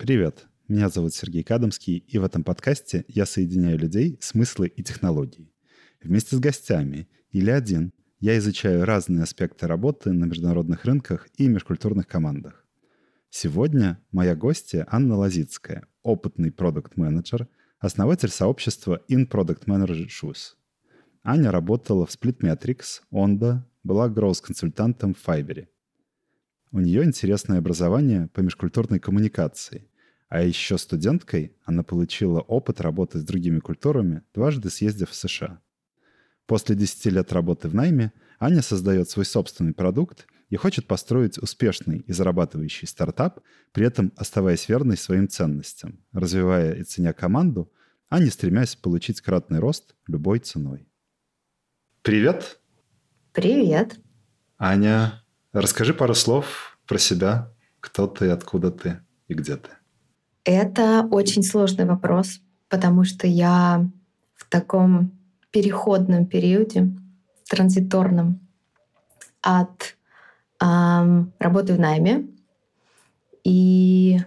Привет, меня зовут Сергей Кадамский, и в этом подкасте я соединяю людей, смыслы и технологии. Вместе с гостями или один я изучаю разные аспекты работы на международных рынках и межкультурных командах. Сегодня моя гостья Анна Лазицкая, опытный продукт-менеджер, основатель сообщества In Product Manager Shoes. Аня работала в Splitmetrics, Onda, была гроус-консультантом в Fiverr. У нее интересное образование по межкультурной коммуникации. А еще студенткой она получила опыт работы с другими культурами, дважды съездив в США. После 10 лет работы в найме Аня создает свой собственный продукт и хочет построить успешный и зарабатывающий стартап, при этом оставаясь верной своим ценностям, развивая и ценя команду, а не стремясь получить кратный рост любой ценой. Привет! Привет! Аня, расскажи пару слов про себя. Кто ты, откуда ты и где ты? Это очень сложный вопрос, потому что я в таком переходном периоде, транзиторном от эм, работы в найме и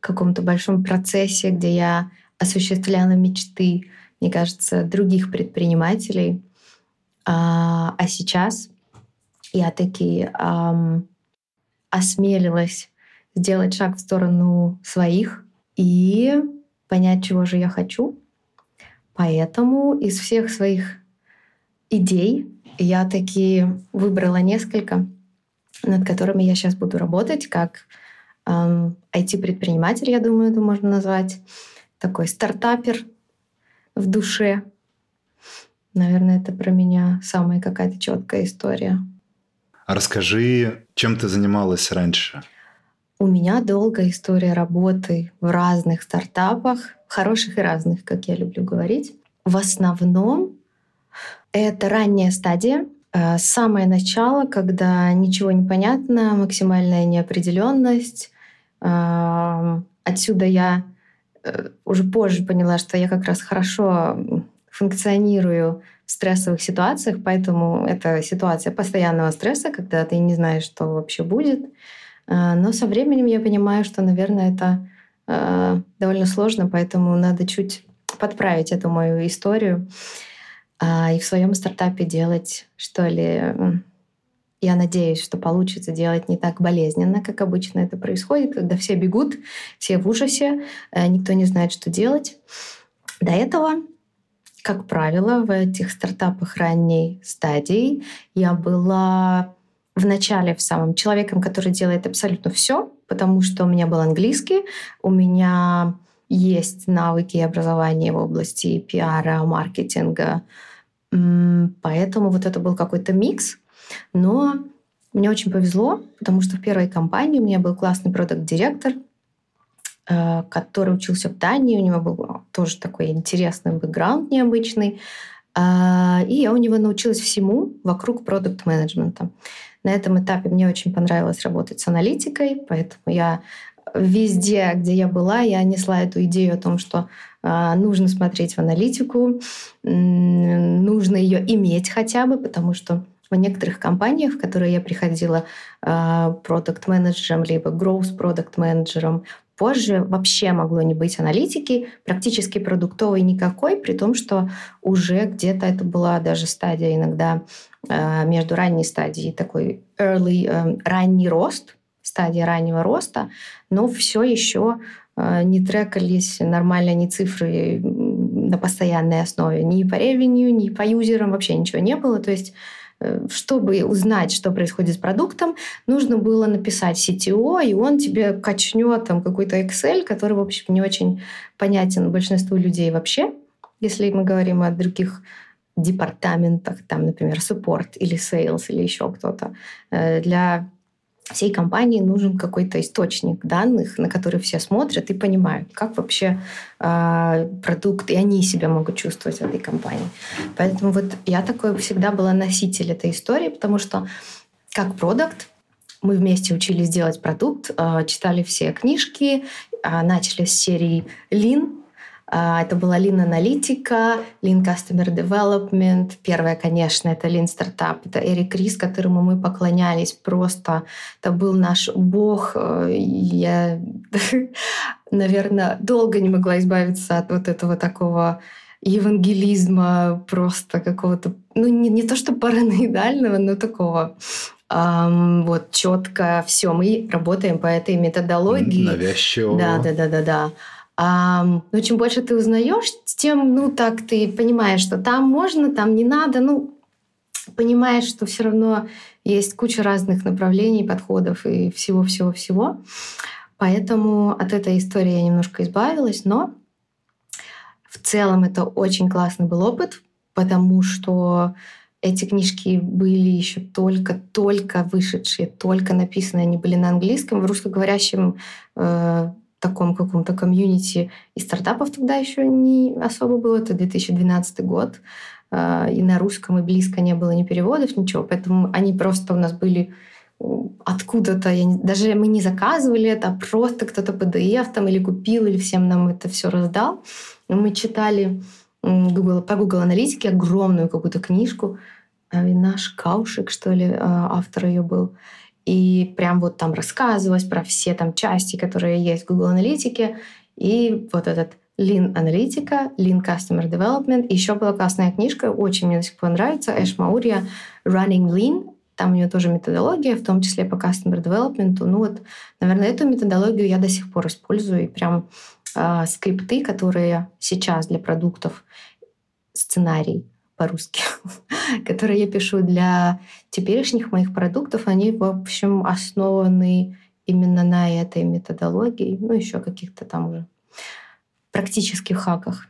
каком-то большом процессе, где я осуществляла мечты, мне кажется, других предпринимателей. А, а сейчас я таки эм, осмелилась сделать шаг в сторону своих и понять, чего же я хочу. Поэтому из всех своих идей я таки выбрала несколько, над которыми я сейчас буду работать, как эм, IT-предприниматель, я думаю, это можно назвать, такой стартапер в душе. Наверное, это про меня самая какая-то четкая история. А расскажи, чем ты занималась раньше? У меня долгая история работы в разных стартапах, хороших и разных, как я люблю говорить. В основном это ранняя стадия, э, самое начало, когда ничего не понятно, максимальная неопределенность. Э, отсюда я э, уже позже поняла, что я как раз хорошо функционирую в стрессовых ситуациях, поэтому это ситуация постоянного стресса, когда ты не знаешь, что вообще будет. А, но со временем я понимаю, что, наверное, это а, довольно сложно, поэтому надо чуть подправить эту мою историю а, и в своем стартапе делать, что ли, я надеюсь, что получится делать не так болезненно, как обычно это происходит, когда все бегут, все в ужасе, никто не знает, что делать. До этого, как правило, в этих стартапах ранней стадии я была в начале в самом человеком, который делает абсолютно все, потому что у меня был английский, у меня есть навыки и образование в области пиара, маркетинга. Поэтому вот это был какой-то микс. Но мне очень повезло, потому что в первой компании у меня был классный продукт-директор, э, который учился в Дании. У него был тоже такой интересный бэкграунд необычный. А, и я у него научилась всему вокруг продукт-менеджмента. На этом этапе мне очень понравилось работать с аналитикой, поэтому я везде, где я была, я несла эту идею о том, что э, нужно смотреть в аналитику, э, нужно ее иметь хотя бы, потому что в некоторых компаниях, в которые я приходила э, продукт-менеджером, либо growth продукт-менеджером, позже вообще могло не быть аналитики, практически продуктовой никакой, при том, что уже где-то это была даже стадия иногда Э, между ранней стадией такой early, э, ранний рост, стадия раннего роста, но все еще э, не трекались нормально ни цифры на постоянной основе. Ни по ревеню, ни по юзерам вообще ничего не было. То есть чтобы узнать, что происходит с продуктом, нужно было написать CTO, и он тебе качнет там какой-то Excel, который, в общем, не очень понятен большинству людей вообще, если мы говорим о других департаментах, там, например, support или sales или еще кто-то. Э, для всей компании нужен какой-то источник данных, на который все смотрят и понимают, как вообще э, продукт, и они себя могут чувствовать в этой компании. Поэтому вот я такой всегда была носитель этой истории, потому что как продукт мы вместе учились делать продукт, э, читали все книжки, э, начали с серии Lean, а, это была Lean аналитика, Lean Customer Development. Первое, конечно, это Lean Startup. Это Эрик Рис, которому мы поклонялись просто. Это был наш бог. Э, я наверное, долго не могла избавиться от вот этого такого евангелизма просто какого-то, ну не, не то что параноидального, но такого эм, вот четко все мы работаем по этой методологии. Навязчиво. Да, да, да, да, да. А, ну, чем больше ты узнаешь, тем, ну, так ты понимаешь, что там можно, там не надо, ну, понимаешь, что все равно есть куча разных направлений, подходов и всего-всего-всего. Поэтому от этой истории я немножко избавилась, но в целом это очень классный был опыт, потому что эти книжки были еще только-только вышедшие, только написанные, они были на английском, в русскоговорящем э, таком каком-то комьюнити и стартапов тогда еще не особо было. Это 2012 год. Э, и на русском и близко не было ни переводов, ничего. Поэтому они просто у нас были откуда-то, я не, даже мы не заказывали это, а просто кто-то PDF там или купил, или всем нам это все раздал. Мы читали Google, по Google аналитике огромную какую-то книжку. Наш Каушек, что ли, а, автор ее был. И прям вот там рассказывалось про все там части, которые есть в Google аналитике. И вот этот Lean аналитика, Lean Customer Development. Еще была классная книжка, очень мне до сих пор нравится, Эш Маурия Running Lean. Там у нее тоже методология, в том числе по Customer Development. Ну вот, наверное, эту методологию я до сих пор использую. И прям э, скрипты, которые сейчас для продуктов, сценарий по-русски, которые я пишу для теперешних моих продуктов, они, в общем, основаны именно на этой методологии, ну, еще каких-то там уже практических хаках.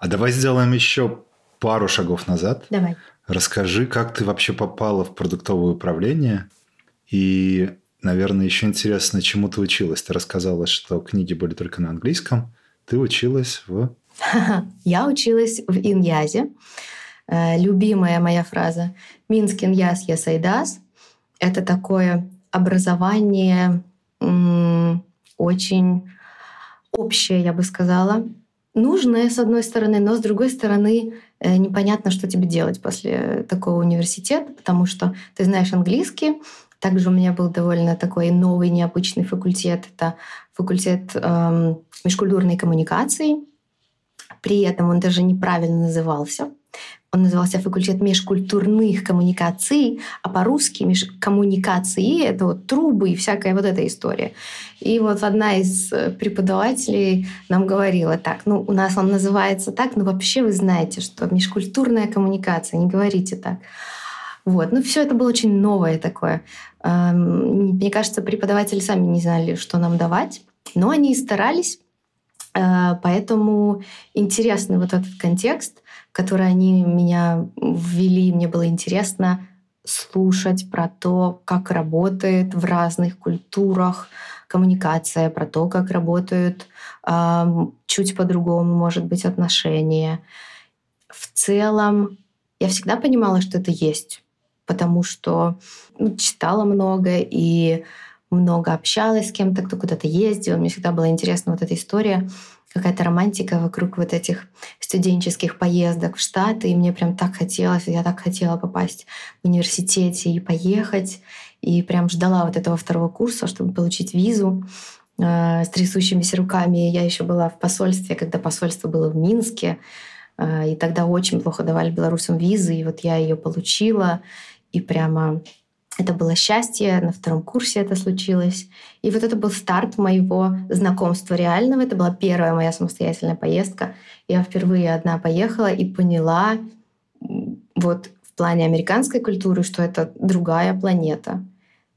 А давай сделаем еще пару шагов назад. Давай. Расскажи, как ты вообще попала в продуктовое управление и, наверное, еще интересно, чему ты училась. Ты рассказала, что книги были только на английском. Ты училась в... Я училась в Иньязе. Э, любимая моя фраза «Минск Иньяз Ясайдас» — это такое образование очень общее, я бы сказала. Нужное, с одной стороны, но с другой стороны, э, непонятно, что тебе делать после такого университета, потому что ты знаешь английский, также у меня был довольно такой новый, необычный факультет. Это факультет эм, межкультурной коммуникации. При этом он даже неправильно назывался. Он назывался факультет межкультурных коммуникаций, а по-русски межкоммуникации — это вот трубы и всякая вот эта история. И вот одна из э, преподавателей нам говорила так, ну, у нас он называется так, но вообще вы знаете, что межкультурная коммуникация, не говорите так. Вот. Ну, все это было очень новое такое. Эм, мне кажется, преподаватели сами не знали, что нам давать, но они старались. Э, поэтому интересный вот этот контекст — которые они меня ввели. Мне было интересно слушать про то, как работает в разных культурах коммуникация, про то, как работают э, чуть по-другому, может быть, отношения. В целом, я всегда понимала, что это есть, потому что ну, читала много и много общалась с кем-то, кто куда-то ездил. Мне всегда была интересна вот эта история какая-то романтика вокруг вот этих студенческих поездок в Штаты, и мне прям так хотелось, я так хотела попасть в университете и поехать, и прям ждала вот этого второго курса, чтобы получить визу э, с трясущимися руками. Я еще была в посольстве, когда посольство было в Минске, э, и тогда очень плохо давали белорусам визы, и вот я ее получила, и прямо это было счастье, на втором курсе это случилось. И вот это был старт моего знакомства реального. Это была первая моя самостоятельная поездка. Я впервые одна поехала и поняла вот в плане американской культуры, что это другая планета.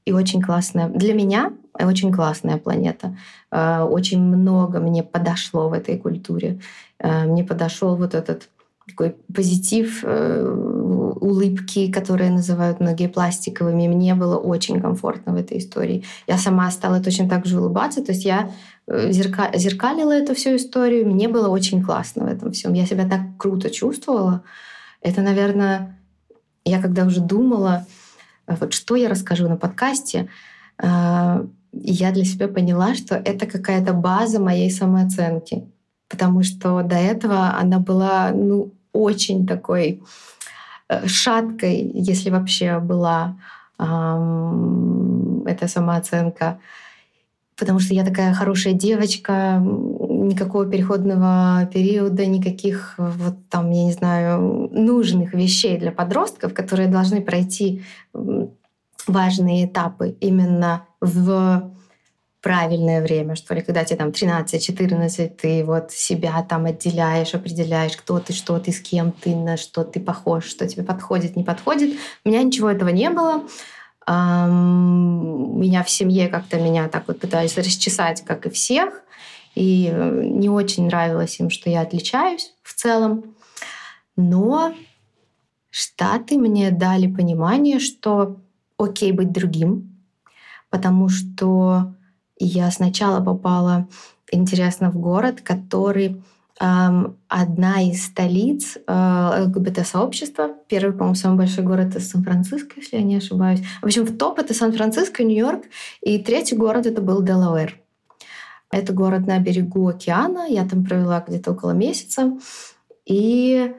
И очень классная. Для меня очень классная планета. Э, очень много мне подошло в этой культуре. Э, мне подошел вот этот такой позитив, э, улыбки, которые называют многие пластиковыми. Мне было очень комфортно в этой истории. Я сама стала точно так же улыбаться. То есть я э, зерка зеркалила эту всю историю. Мне было очень классно в этом всем. Я себя так круто чувствовала. Это, наверное, я когда уже думала, э, вот что я расскажу на подкасте, я для себя поняла, что это какая-то база моей самооценки потому что до этого она была ну, очень такой э, шаткой, если вообще была эм, эта самооценка. потому что я такая хорошая девочка, никакого переходного периода, никаких вот там, я не знаю, нужных вещей для подростков, которые должны пройти важные этапы именно в правильное время, что ли, когда тебе там 13-14, ты вот себя там отделяешь, определяешь, кто ты, что ты, с кем ты, на что ты похож, что тебе подходит, не подходит. У меня ничего этого не было. Меня в семье как-то меня так вот пытались расчесать, как и всех. И не очень нравилось им, что я отличаюсь в целом. Но Штаты мне дали понимание, что окей быть другим, потому что я сначала попала, интересно, в город, который эм, одна из столиц э, ЛГБТ-сообщества. Первый, по-моему, самый большой город — это Сан-Франциско, если я не ошибаюсь. В общем, в топ — это Сан-Франциско, Нью-Йорк. И третий город — это был Делавэр. Это город на берегу океана. Я там провела где-то около месяца. И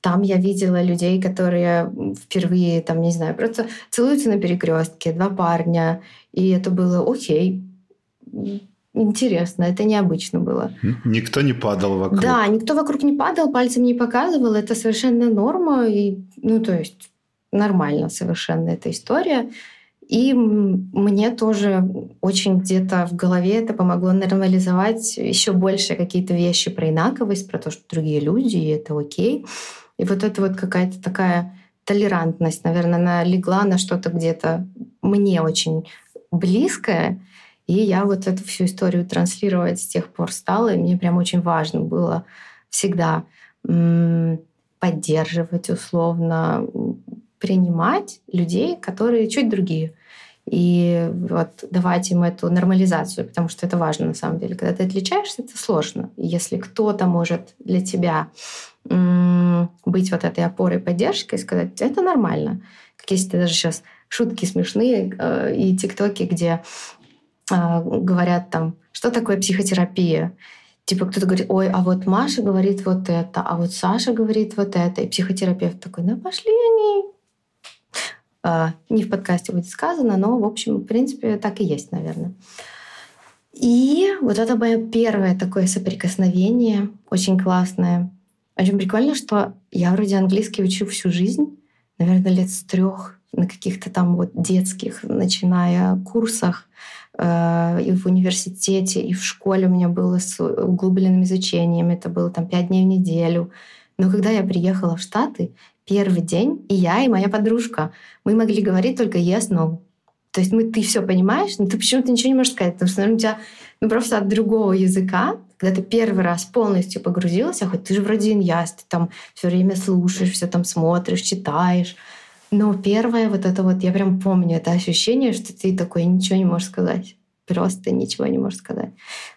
там я видела людей, которые впервые, там, не знаю, просто целуются на перекрестке, два парня. И это было окей, интересно, это необычно было. Никто не падал вокруг. Да, никто вокруг не падал, пальцем не показывал. Это совершенно норма. И, ну, то есть нормально совершенно эта история. И мне тоже очень где-то в голове это помогло нормализовать еще больше какие-то вещи про инаковость, про то, что другие люди, и это окей. И вот это вот какая-то такая толерантность, наверное, она легла на что-то где-то мне очень близкое, и я вот эту всю историю транслировать с тех пор стала, и мне прям очень важно было всегда поддерживать условно, принимать людей, которые чуть другие. И вот давать им эту нормализацию, потому что это важно на самом деле. Когда ты отличаешься, это сложно. Если кто-то может для тебя быть вот этой опорой поддержкой, сказать, это нормально. Как есть даже сейчас шутки смешные э, и тиктоки, где говорят там, что такое психотерапия. Типа кто-то говорит, ой, а вот Маша говорит вот это, а вот Саша говорит вот это. И психотерапевт такой, ну пошли они. А, не в подкасте будет сказано, но, в общем, в принципе, так и есть, наверное. И вот это мое первое такое соприкосновение, очень классное. Очень прикольно, что я вроде английский учу всю жизнь, наверное, лет с трех на каких-то там вот детских, начиная курсах. Э, и в университете, и в школе у меня было с углубленным изучением. Это было там пять дней в неделю. Но когда я приехала в Штаты, первый день и я, и моя подружка, мы могли говорить только yes, no. То есть мы, ты все понимаешь, но ты почему-то ничего не можешь сказать, потому что, наверное, у тебя ну, просто от другого языка, когда ты первый раз полностью погрузился, хоть ты же вроде иньяс, ты там все время слушаешь, все там смотришь, читаешь, но первое вот это вот, я прям помню это ощущение, что ты такой ничего не можешь сказать. Просто ничего не можешь сказать.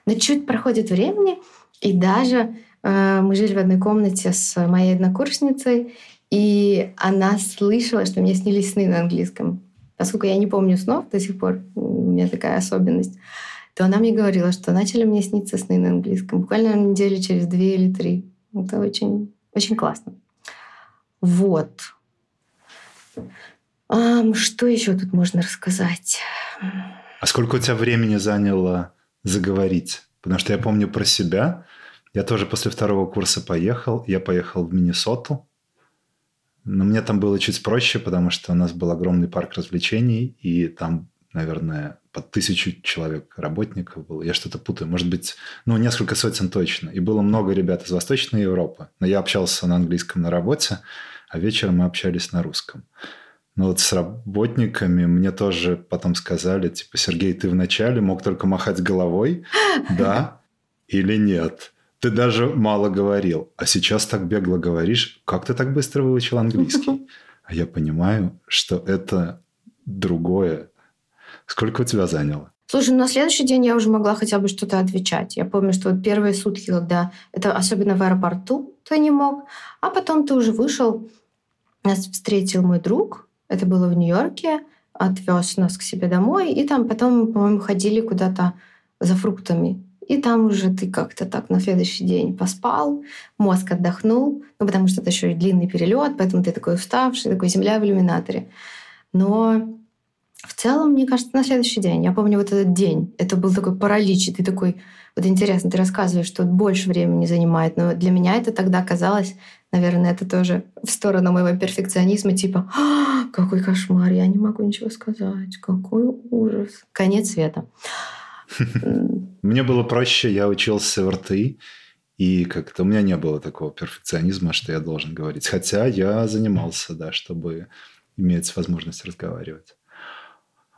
Но чуть проходит времени, и даже э, мы жили в одной комнате с моей однокурсницей, и она слышала, что мне снились сны на английском. Поскольку я не помню снов до сих пор, у меня такая особенность, то она мне говорила, что начали мне сниться сны на английском. Буквально недели через две или три. Это очень, очень классно. Вот. А, что еще тут можно рассказать? А сколько у тебя времени заняло заговорить? Потому что я помню про себя. Я тоже после второго курса поехал. Я поехал в Миннесоту. Но мне там было чуть проще, потому что у нас был огромный парк развлечений, и там, наверное, под тысячу человек работников было. Я что-то путаю. Может быть, ну, несколько сотен точно. И было много ребят из Восточной Европы. Но я общался на английском на работе а вечером мы общались на русском. Но вот с работниками мне тоже потом сказали, типа, Сергей, ты вначале мог только махать головой, да или нет. Ты даже мало говорил, а сейчас так бегло говоришь. Как ты так быстро выучил английский? А я понимаю, что это другое. Сколько у тебя заняло? Слушай, ну, на следующий день я уже могла хотя бы что-то отвечать. Я помню, что вот первые сутки, когда это особенно в аэропорту, ты не мог, а потом ты уже вышел, нас встретил мой друг, это было в Нью-Йорке, отвез нас к себе домой, и там потом, по-моему, ходили куда-то за фруктами. И там уже ты как-то так на следующий день поспал, мозг отдохнул, ну, потому что это еще и длинный перелет, поэтому ты такой уставший, такой земля в иллюминаторе. Но В целом, мне кажется, на следующий день. Я помню вот этот день. Это был такой паралич. И ты такой, вот интересно, ты рассказываешь, что больше времени занимает. Но для меня это тогда казалось, наверное, это тоже в сторону моего перфекционизма, типа, а, какой кошмар, я не могу ничего сказать, какой ужас. Конец света. Мне было проще, я учился в РТИ, и как-то у меня не было такого перфекционизма, что я должен говорить. Хотя я занимался, да, чтобы иметь возможность разговаривать.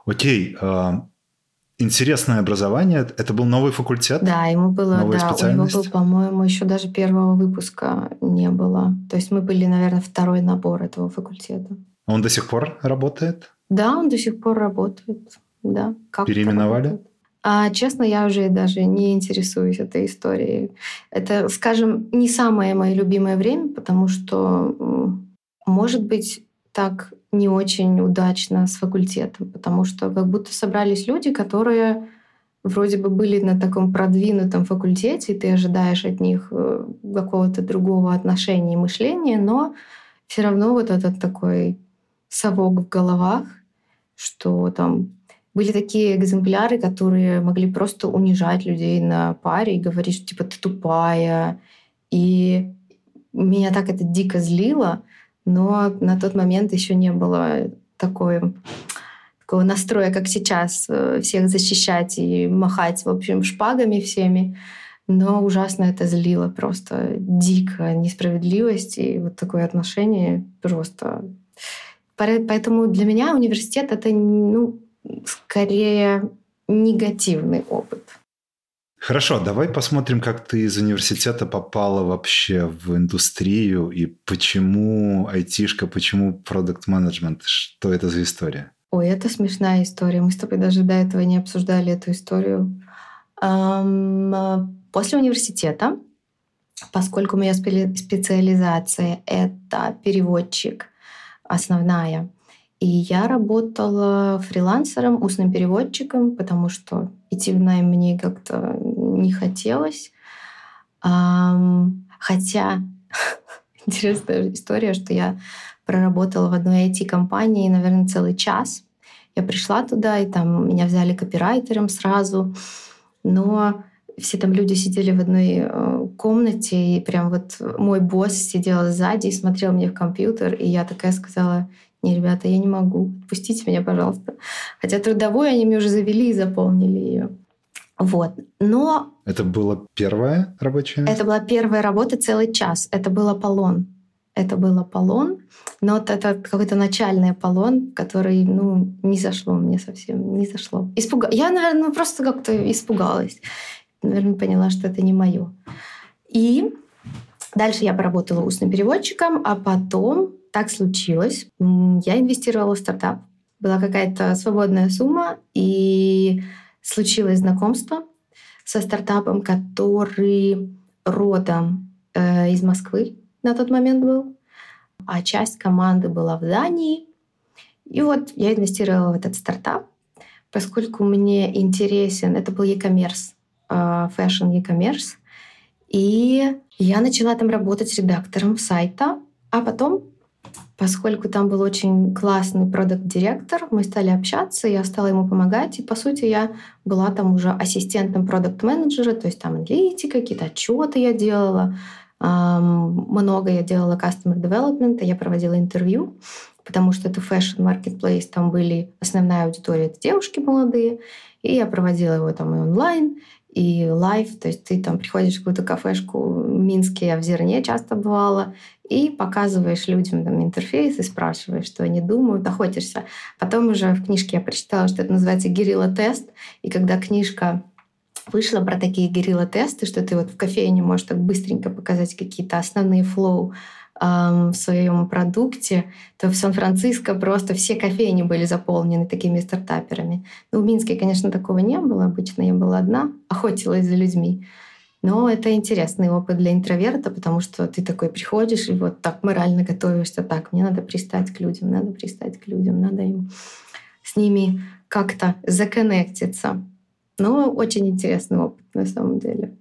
Окей, а, интересное образование. Это был новый факультет? Да, ему было, Новая да, специальность? у него был, по-моему, еще даже первого выпуска не было. То есть мы были, наверное, второй набор этого факультета. Он до сих пор работает? Да, он до сих пор работает. Да. Как Переименовали? А, честно, я уже даже не интересуюсь этой историей. Это, скажем, не самое мое любимое время, потому что, может быть, так не очень удачно с факультетом, потому что как будто собрались люди, которые вроде бы были на таком продвинутом факультете, и ты ожидаешь от них э, какого-то другого отношения и мышления, но все равно вот этот такой совок в головах, что там были такие экземпляры, которые могли просто унижать людей на паре и говорить, что типа ты тупая. И меня так это дико злило, но на тот момент еще не было такой, такого настроя, как сейчас, э, всех защищать и махать, в общем, шпагами всеми. Но ужасно это злило просто дико несправедливость и вот такое отношение просто. Поэтому для меня университет это ну, скорее негативный опыт. Хорошо, давай посмотрим, как ты из университета попала вообще в индустрию и почему айтишка, почему продукт менеджмент что это за история? Ой, это смешная история. Мы с тобой даже до этого не обсуждали эту историю. После университета, поскольку моя специализация — это переводчик основная, и я работала фрилансером, устным переводчиком, потому что идти в найм мне как-то не хотелось. Хотя интересная история, что я проработала в одной IT-компании, наверное, целый час. Я пришла туда, и там меня взяли копирайтером сразу. Но все там люди сидели в одной э, комнате, и прям вот мой босс сидел сзади и смотрел мне в компьютер, и я такая сказала, не, ребята, я не могу, отпустите меня, пожалуйста. Хотя трудовую они мне уже завели и заполнили ее. Вот. Но... Это была первая рабочая? Это была первая работа целый час. Это был Аполлон. Это был Аполлон. Но это какой-то начальный Аполлон, который, ну, не зашло мне совсем, не зашло. Испуга... Я, наверное, просто как-то испугалась. Наверное, поняла, что это не мое. И дальше я поработала устным переводчиком, а потом так случилось. Я инвестировала в стартап. Была какая-то свободная сумма, и случилось знакомство со стартапом, который родом э, из Москвы на тот момент был, а часть команды была в Дании. И вот я инвестировала в этот стартап, поскольку мне интересен, это был e-commerce, fashion e-commerce, и я начала там работать редактором сайта, а потом Поскольку там был очень классный продукт-директор, мы стали общаться, я стала ему помогать, и, по сути, я была там уже ассистентом продукт-менеджера, то есть там аналитика, какие-то отчеты я делала, много я делала customer development, я проводила интервью, потому что это fashion marketplace, там были основная аудитория, это девушки молодые, и я проводила его там и онлайн, и live, то есть ты там приходишь в какую-то кафешку в Минске, я в Зерне часто бывала, и показываешь людям там интерфейс и спрашиваешь, что они думают, охотишься. Потом уже в книжке я прочитала, что это называется герилла-тест, и когда книжка вышла про такие герилла-тесты, что ты вот в кофейне можешь так быстренько показать какие-то основные флоу в своем продукте, то в Сан-Франциско просто все кофейни были заполнены такими стартаперами. Ну, в Минске, конечно, такого не было. Обычно я была одна, охотилась за людьми. Но это интересный опыт для интроверта, потому что ты такой приходишь и вот так морально готовишься. Так, мне надо пристать к людям, надо пристать к людям, надо им с ними как-то законнектиться. Но очень интересный опыт на самом деле.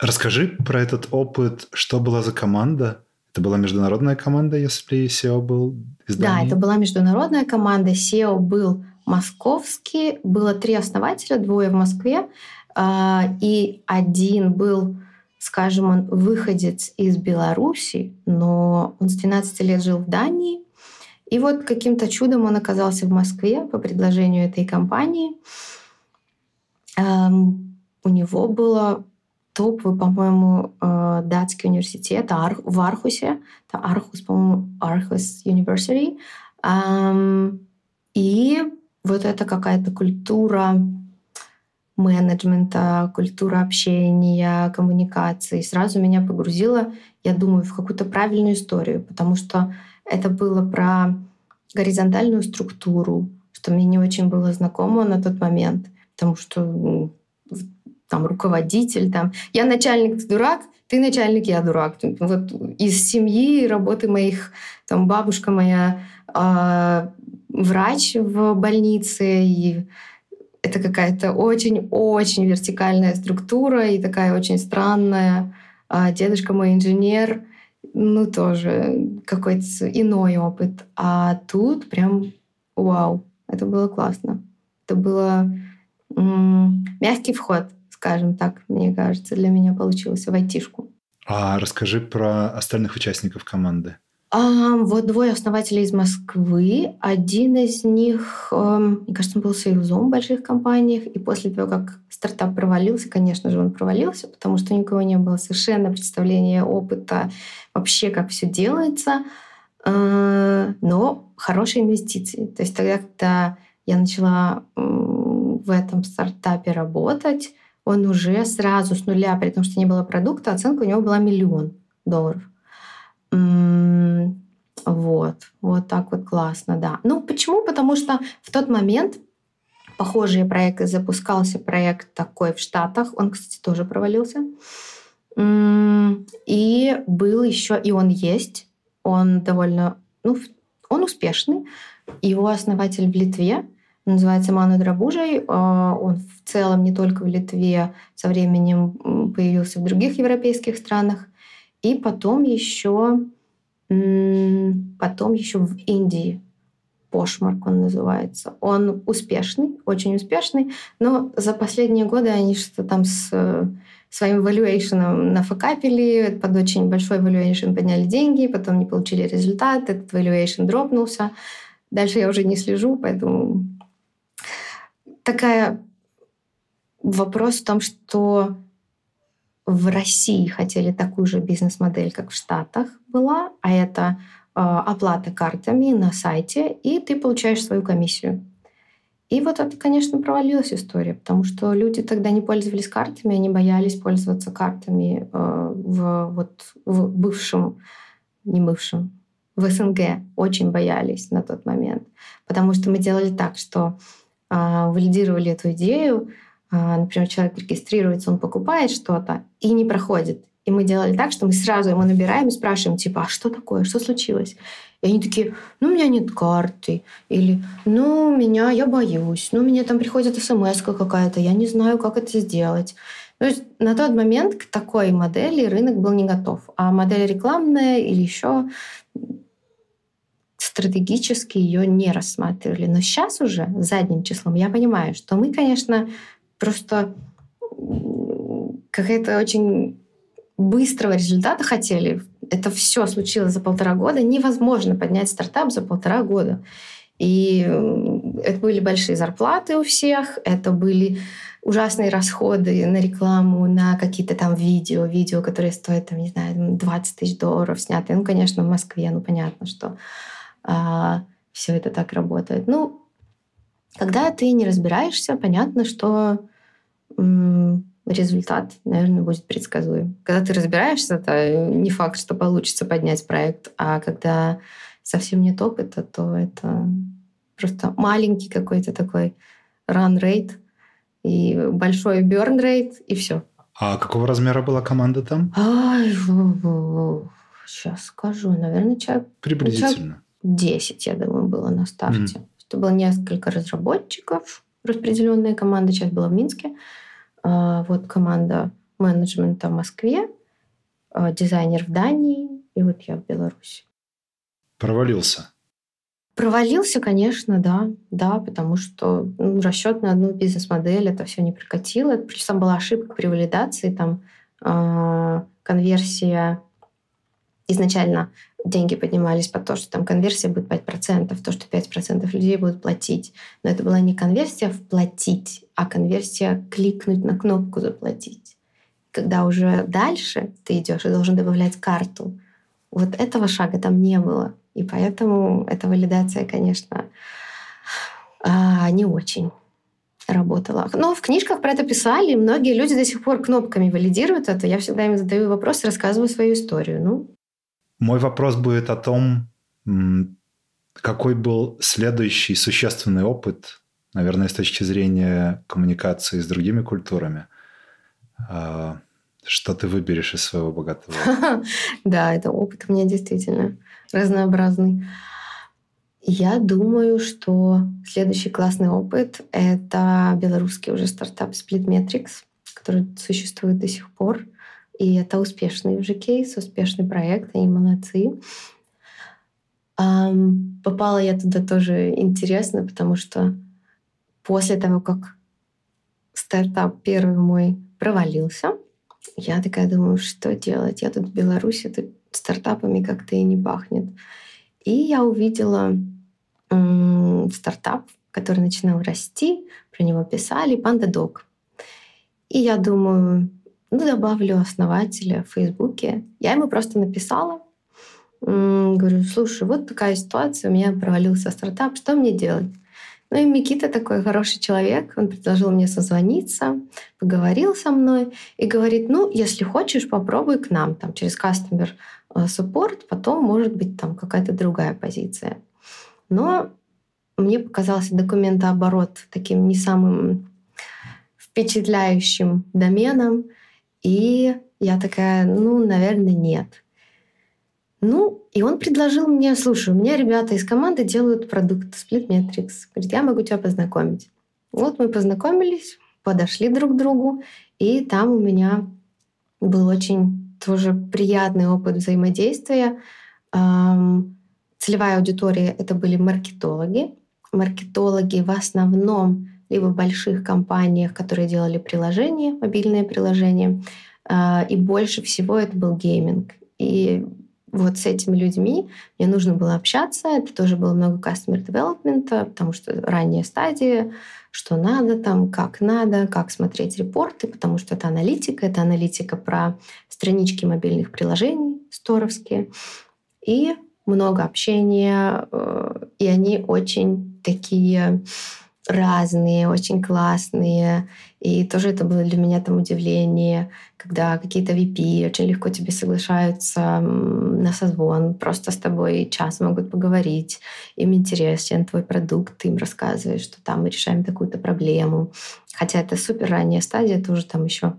Расскажи про этот опыт. Что была за команда? Это была международная команда, если SEO был из Да, это была международная команда. SEO был московский. Было три основателя, двое в Москве. А, и один был, скажем, он выходец из Беларуси, но он с 12 лет жил в Дании. И вот каким-то чудом он оказался в Москве по предложению этой компании. У него было топовый, по-моему, э, датский университет в Архусе. Это Архус, по-моему, Архус University. И вот это какая-то культура менеджмента, культура общения, коммуникации сразу меня погрузила, я думаю, в какую-то правильную историю, потому что это было про горизонтальную структуру, что мне не очень было знакомо на тот момент, потому что там руководитель, там я начальник, ты дурак, ты начальник, я дурак. Вот из семьи работы моих, там бабушка моя э, врач в больнице, и это какая-то очень-очень вертикальная структура и такая очень странная. А дедушка мой инженер, ну тоже какой-то иной опыт. А тут прям вау, это было классно. Это было м- мягкий вход скажем так, мне кажется, для меня получилось в айтишку. А расскажи про остальных участников команды. А, вот двое основателей из Москвы. Один из них, эм, мне кажется, он был союзом в больших компаниях. И после того, как стартап провалился, конечно же, он провалился, потому что у кого не было совершенно представления, опыта вообще, как все делается. Э, но хорошие инвестиции. То есть тогда, когда я начала в этом стартапе работать, он уже сразу с нуля, при том, что не было продукта, оценка у него была миллион долларов. Вот, вот так вот классно, да. Ну, почему? Потому что в тот момент похожие проекты запускался проект такой в Штатах, он, кстати, тоже провалился. И был еще, и он есть, он довольно, ну, он успешный. Его основатель в Литве, называется Ману Драбужей. А, он в целом не только в Литве, со временем появился в других европейских странах. И потом еще, потом еще в Индии. Пошмарк он называется. Он успешный, очень успешный, но за последние годы они что-то там с своим valuation нафакапили, под очень большой valuation подняли деньги, потом не получили результат, этот valuation дропнулся. Дальше я уже не слежу, поэтому такая вопрос в том, что в России хотели такую же бизнес-модель, как в Штатах была, а это э, оплата картами на сайте, и ты получаешь свою комиссию. И вот это, конечно, провалилась история, потому что люди тогда не пользовались картами, они боялись пользоваться картами э, в, вот, в бывшем, не бывшем, в СНГ очень боялись на тот момент. Потому что мы делали так, что валидировали эту идею. А, например, человек регистрируется, он покупает что-то и не проходит. И мы делали так, что мы сразу ему набираем и спрашиваем, типа, а что такое, что случилось? И они такие, ну, у меня нет карты. Или, ну, меня, я боюсь. Ну, мне там приходит смс какая-то, я не знаю, как это сделать. То есть на тот момент к такой модели рынок был не готов. А модель рекламная или еще стратегически ее не рассматривали. Но сейчас уже задним числом я понимаю, что мы, конечно, просто какая-то очень быстрого результата хотели. Это все случилось за полтора года. Невозможно поднять стартап за полтора года. И это были большие зарплаты у всех, это были ужасные расходы на рекламу, на какие-то там видео, видео, которые стоят, там, не знаю, 20 тысяч долларов снятые. Ну, конечно, в Москве, ну, понятно, что а, все это так работает. Ну, когда ты не разбираешься, понятно, что результат, наверное, будет предсказуем. Когда ты разбираешься, это не факт, что получится поднять проект, а когда совсем нет опыта, то это просто маленький какой-то такой run rate и большой burn rate, и все. А какого размера была команда там? Ай, сейчас скажу. Наверное, человек... Приблизительно. Человек 10, я думаю, было на старте. Mm-hmm. Это было несколько разработчиков, распределенная команда сейчас была в Минске. А, вот команда менеджмента в Москве, а, дизайнер в Дании, и вот я в Беларуси. Провалился. Провалился, конечно, да, да, потому что ну, расчет на одну бизнес-модель это все не прокатило. Плюс там была ошибка при валидации, там э, конверсия изначально деньги поднимались по то, что там конверсия будет 5%, то, что 5% людей будут платить. Но это была не конверсия в платить, а конверсия кликнуть на кнопку заплатить. Когда уже дальше ты идешь и должен добавлять карту, вот этого шага там не было. И поэтому эта валидация, конечно, а, не очень работала. Но в книжках про это писали, и многие люди до сих пор кнопками валидируют это. Я всегда им задаю вопрос, рассказываю свою историю. Ну. Мой вопрос будет о том, какой был следующий существенный опыт, наверное, с точки зрения коммуникации с другими культурами, а, что ты выберешь из своего богатого? Да, это опыт у меня действительно разнообразный. Я думаю, что следующий классный опыт — это белорусский уже стартап Splitmetrics, который существует до сих пор. И это успешный уже кейс, успешный проект, они молодцы. Попала я туда тоже интересно, потому что после того, как стартап первый мой провалился, я такая думаю, что делать? Я тут в Беларуси, тут стартапами как-то и не пахнет. И я увидела м- стартап, который начинал расти, про него писали, PandaDog. И я думаю, ну, добавлю основателя в Фейсбуке. Я ему просто написала, говорю, слушай, вот такая ситуация, у меня провалился стартап, что мне делать? Ну и Микита такой хороший человек, он предложил мне созвониться, поговорил со мной и говорит, ну, если хочешь, попробуй к нам, там, через customer э, support, потом, может быть, там какая-то другая позиция. Но мне показался документооборот таким не самым впечатляющим доменом, и я такая, ну, наверное, нет. Ну, и он предложил мне, слушай, у меня ребята из команды делают продукт Splitmetrics. Говорит, я могу тебя познакомить. Вот мы познакомились, подошли друг к другу, и там у меня был очень тоже приятный опыт взаимодействия. Целевая аудитория — это были маркетологи. Маркетологи в основном либо в больших компаниях, которые делали приложения, мобильные приложения, а, и больше всего это был гейминг. И вот с этими людьми мне нужно было общаться. Это тоже было много customer development, потому что ранняя стадия, что надо там, как надо, как смотреть репорты, потому что это аналитика, это аналитика про странички мобильных приложений сторовские. И много общения, э, и они очень такие разные, очень классные. И тоже это было для меня там удивление, когда какие-то VP очень легко тебе соглашаются на созвон, просто с тобой час могут поговорить, им интересен твой продукт, ты им рассказываешь, что там мы решаем такую-то проблему. Хотя это супер ранняя стадия, тоже там еще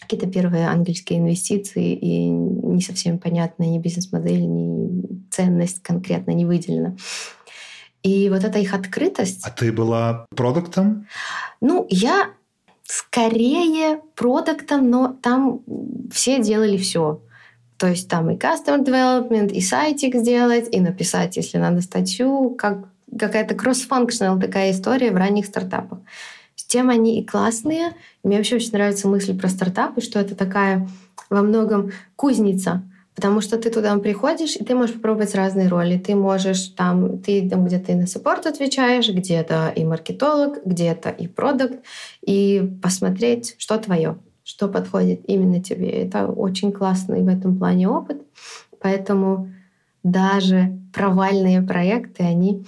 какие-то первые ангельские инвестиции, и не совсем понятная ни бизнес-модель, ни ценность конкретно не выделена. И вот эта их открытость... А ты была продуктом? Ну, я скорее продуктом, но там все делали все. То есть там и customer development, и сайтик сделать, и написать, если надо, статью, как какая-то cross-functional такая история в ранних стартапах. С тем они и классные. Мне вообще очень нравится мысль про стартапы, что это такая во многом кузница — Потому что ты туда приходишь, и ты можешь попробовать разные роли. Ты можешь там, ты там где-то и на саппорт отвечаешь, где-то и маркетолог, где-то и продукт, и посмотреть, что твое, что подходит именно тебе. Это очень классный в этом плане опыт. Поэтому даже провальные проекты, они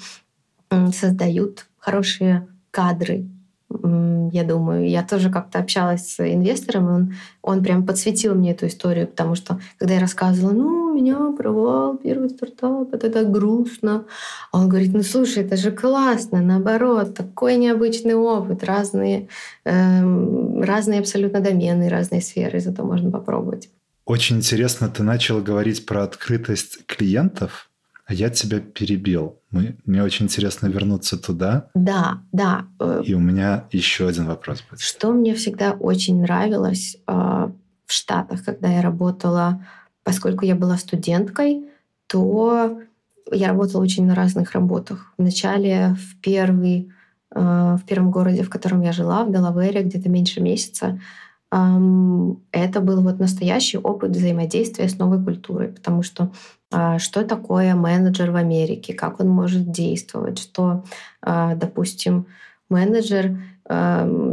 создают хорошие кадры я думаю. Я тоже как-то общалась с инвестором, и он, он прям подсветил мне эту историю, потому что, когда я рассказывала, ну, у меня провал, первый стартап, это так грустно. А он говорит, ну, слушай, это же классно, наоборот, такой необычный опыт, разные, эм, разные абсолютно домены, разные сферы, зато можно попробовать. Очень интересно, ты начала говорить про открытость клиентов, а я тебя перебил. Мы, мне очень интересно вернуться туда. Да, да. Э, И у меня еще один вопрос будет. Что мне всегда очень нравилось э, в Штатах, когда я работала, поскольку я была студенткой, то я работала очень на разных работах. Вначале в первый э, в первом городе, в котором я жила, в Делавере, где-то меньше месяца, это был вот настоящий опыт взаимодействия с новой культурой, потому что а, что такое менеджер в Америке, как он может действовать, что, а, допустим, менеджер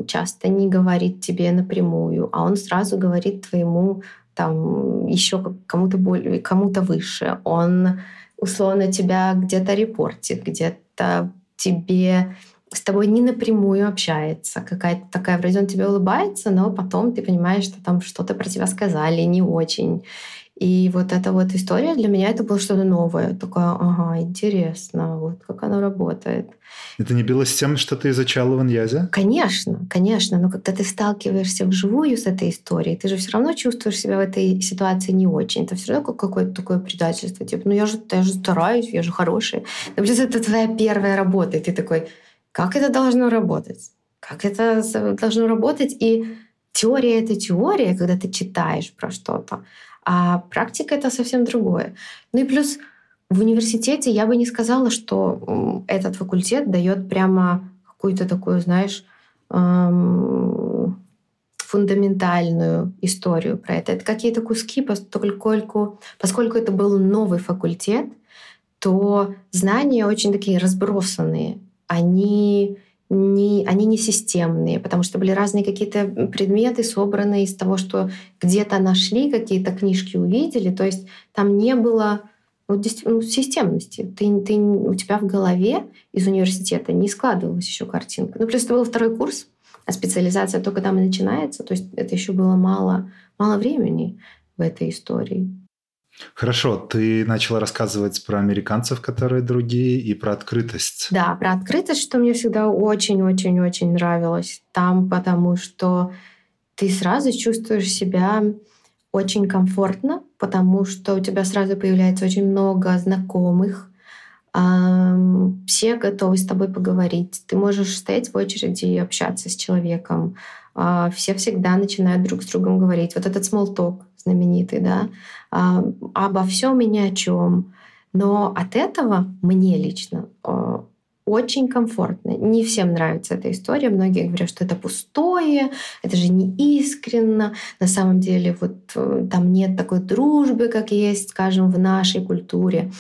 часто не говорит тебе напрямую, а он сразу говорит твоему там еще кому-то более, кому-то выше. Он условно тебя где-то репортит, где-то тебе с тобой не напрямую общается. Какая-то такая, вроде он тебе улыбается, но потом ты понимаешь, что там что-то про тебя сказали не очень. И вот эта вот история для меня это было что-то новое. Такое, ага, интересно, вот как оно работает. Это не билось с тем, что ты изучала в Иньязе? Конечно, конечно. Но когда ты сталкиваешься вживую с этой историей, ты же все равно чувствуешь себя в этой ситуации не очень. Это все равно какое-то такое предательство. Типа, ну я же, я же стараюсь, я же хороший. Но плюс это твоя первая работа, и ты такой, как это должно работать? Как это должно работать? И теория — это теория, когда ты читаешь про что-то. А практика — это совсем другое. Ну и плюс в университете я бы не сказала, что этот факультет дает прямо какую-то такую, знаешь, фундаментальную историю про это. Это какие-то куски, поскольку, поскольку это был новый факультет, то знания очень такие разбросанные они не, они не системные, потому что были разные какие-то предметы, собранные из того, что где-то нашли, какие-то книжки увидели. То есть там не было ну, ну, системности. Ты, ты, у тебя в голове из университета не складывалась еще картинка. Ну, плюс это был второй курс, а специализация только там и начинается. То есть это еще было мало, мало времени в этой истории. Хорошо, ты начала рассказывать про американцев, которые другие, и про открытость. Да, про открытость, что мне всегда очень-очень-очень нравилось там, потому что ты сразу чувствуешь себя очень комфортно, потому что у тебя сразу появляется очень много знакомых, все готовы с тобой поговорить. Ты можешь стоять в очереди и общаться с человеком. А, все всегда начинают друг с другом говорить. Вот этот small talk знаменитый, да, а, обо всем и ни о чем. Но от этого мне лично а, очень комфортно. Не всем нравится эта история. Многие говорят, что это пустое, это же не искренно. На самом деле вот э, там нет такой дружбы, как есть, скажем, в нашей культуре.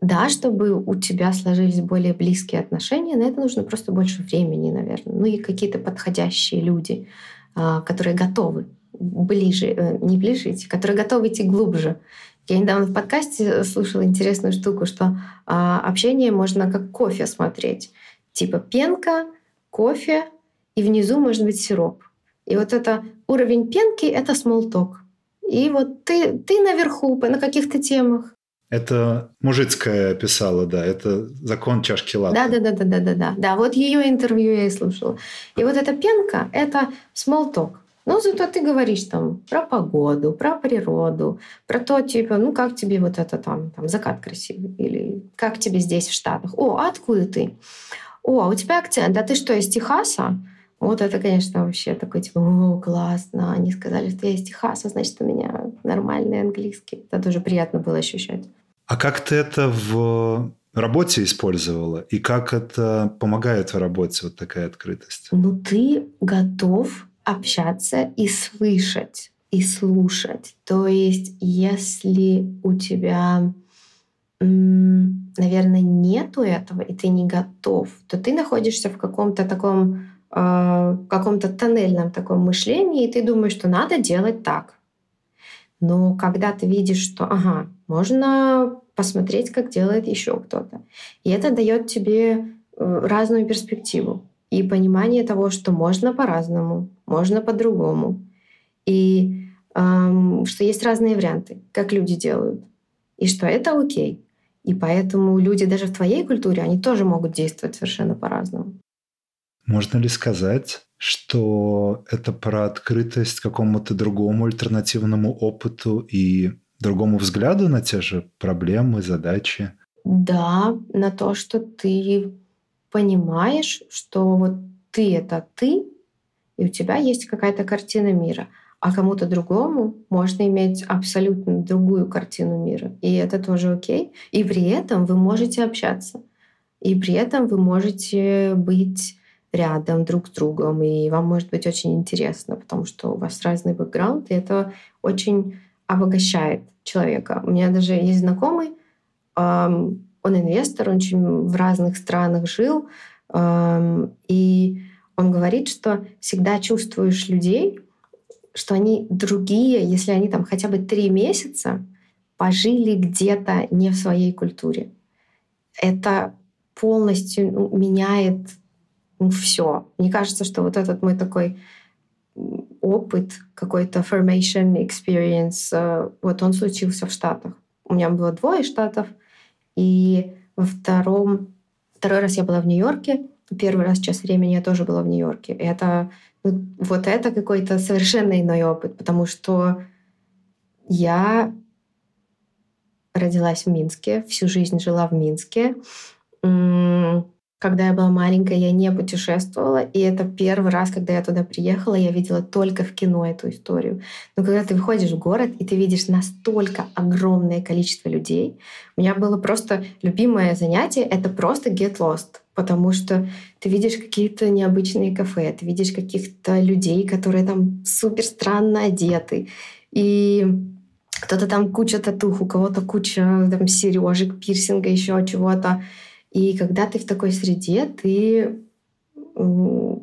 Да, чтобы у тебя сложились более близкие отношения, на это нужно просто больше времени, наверное. Ну и какие-то подходящие люди, а, которые готовы ближе, э, не ближе идти, которые готовы идти глубже. Я недавно в подкасте слушала интересную штуку, что а, общение можно как кофе смотреть. Типа пенка, кофе, и внизу может быть сироп. И вот это уровень пенки — это small talk. И вот ты, ты наверху на каких-то темах. Это мужицкая писала, да, это закон чашки латте. Да, да, да, да, да, да, да. Да, вот ее интервью я и слушала. И вот эта пенка — это small talk. Но зато ты говоришь там про погоду, про природу, про то, типа, ну как тебе вот это там, там закат красивый, или как тебе здесь в Штатах. О, а откуда ты? О, а у тебя акцент, а ты что, из Техаса? Вот это, конечно, вообще такой, типа, о, классно. Они сказали, что я из Техаса, значит, у меня нормальный английский. Это тоже приятно было ощущать. А как ты это в работе использовала? И как это помогает в работе, вот такая открытость? Ну, ты готов общаться и слышать, и слушать. То есть, если у тебя, наверное, нету этого, и ты не готов, то ты находишься в каком-то таком э, каком-то тоннельном таком мышлении, и ты думаешь, что надо делать так. Но когда ты видишь, что, ага, можно посмотреть, как делает еще кто-то, и это дает тебе э, разную перспективу и понимание того, что можно по-разному, можно по-другому, и эм, что есть разные варианты, как люди делают, и что это окей. И поэтому люди даже в твоей культуре, они тоже могут действовать совершенно по-разному. Можно ли сказать, что это про открытость какому-то другому альтернативному опыту и другому взгляду на те же проблемы, задачи? Да, на то, что ты понимаешь, что вот ты — это ты, и у тебя есть какая-то картина мира. а кому-то другому можно иметь абсолютно другую картину мира. И это тоже окей. И при этом вы можете общаться. И при этом вы можете быть рядом друг с другом, и вам может быть очень интересно, потому что у вас разный бэкграунд, и это очень обогащает человека. У меня даже есть знакомый, он инвестор, он очень в разных странах жил, и он говорит, что всегда чувствуешь людей, что они другие, если они там хотя бы три месяца пожили где-то не в своей культуре. Это полностью ну, меняет ну, все. Мне кажется, что вот этот мой такой опыт, какой-то formation experience, э, вот он случился в Штатах. У меня было двое штатов, и во втором, второй раз я была в Нью-Йорке, первый раз час времени я тоже была в Нью-Йорке. Это вот это какой-то совершенно иной опыт, потому что я родилась в Минске, всю жизнь жила в Минске. Когда я была маленькая, я не путешествовала, и это первый раз, когда я туда приехала, я видела только в кино эту историю. Но когда ты выходишь в город, и ты видишь настолько огромное количество людей, у меня было просто любимое занятие — это просто get lost, потому что ты видишь какие-то необычные кафе, ты видишь каких-то людей, которые там супер странно одеты, и кто-то там куча татух, у кого-то куча там сережек, пирсинга, еще чего-то. И когда ты в такой среде, ты,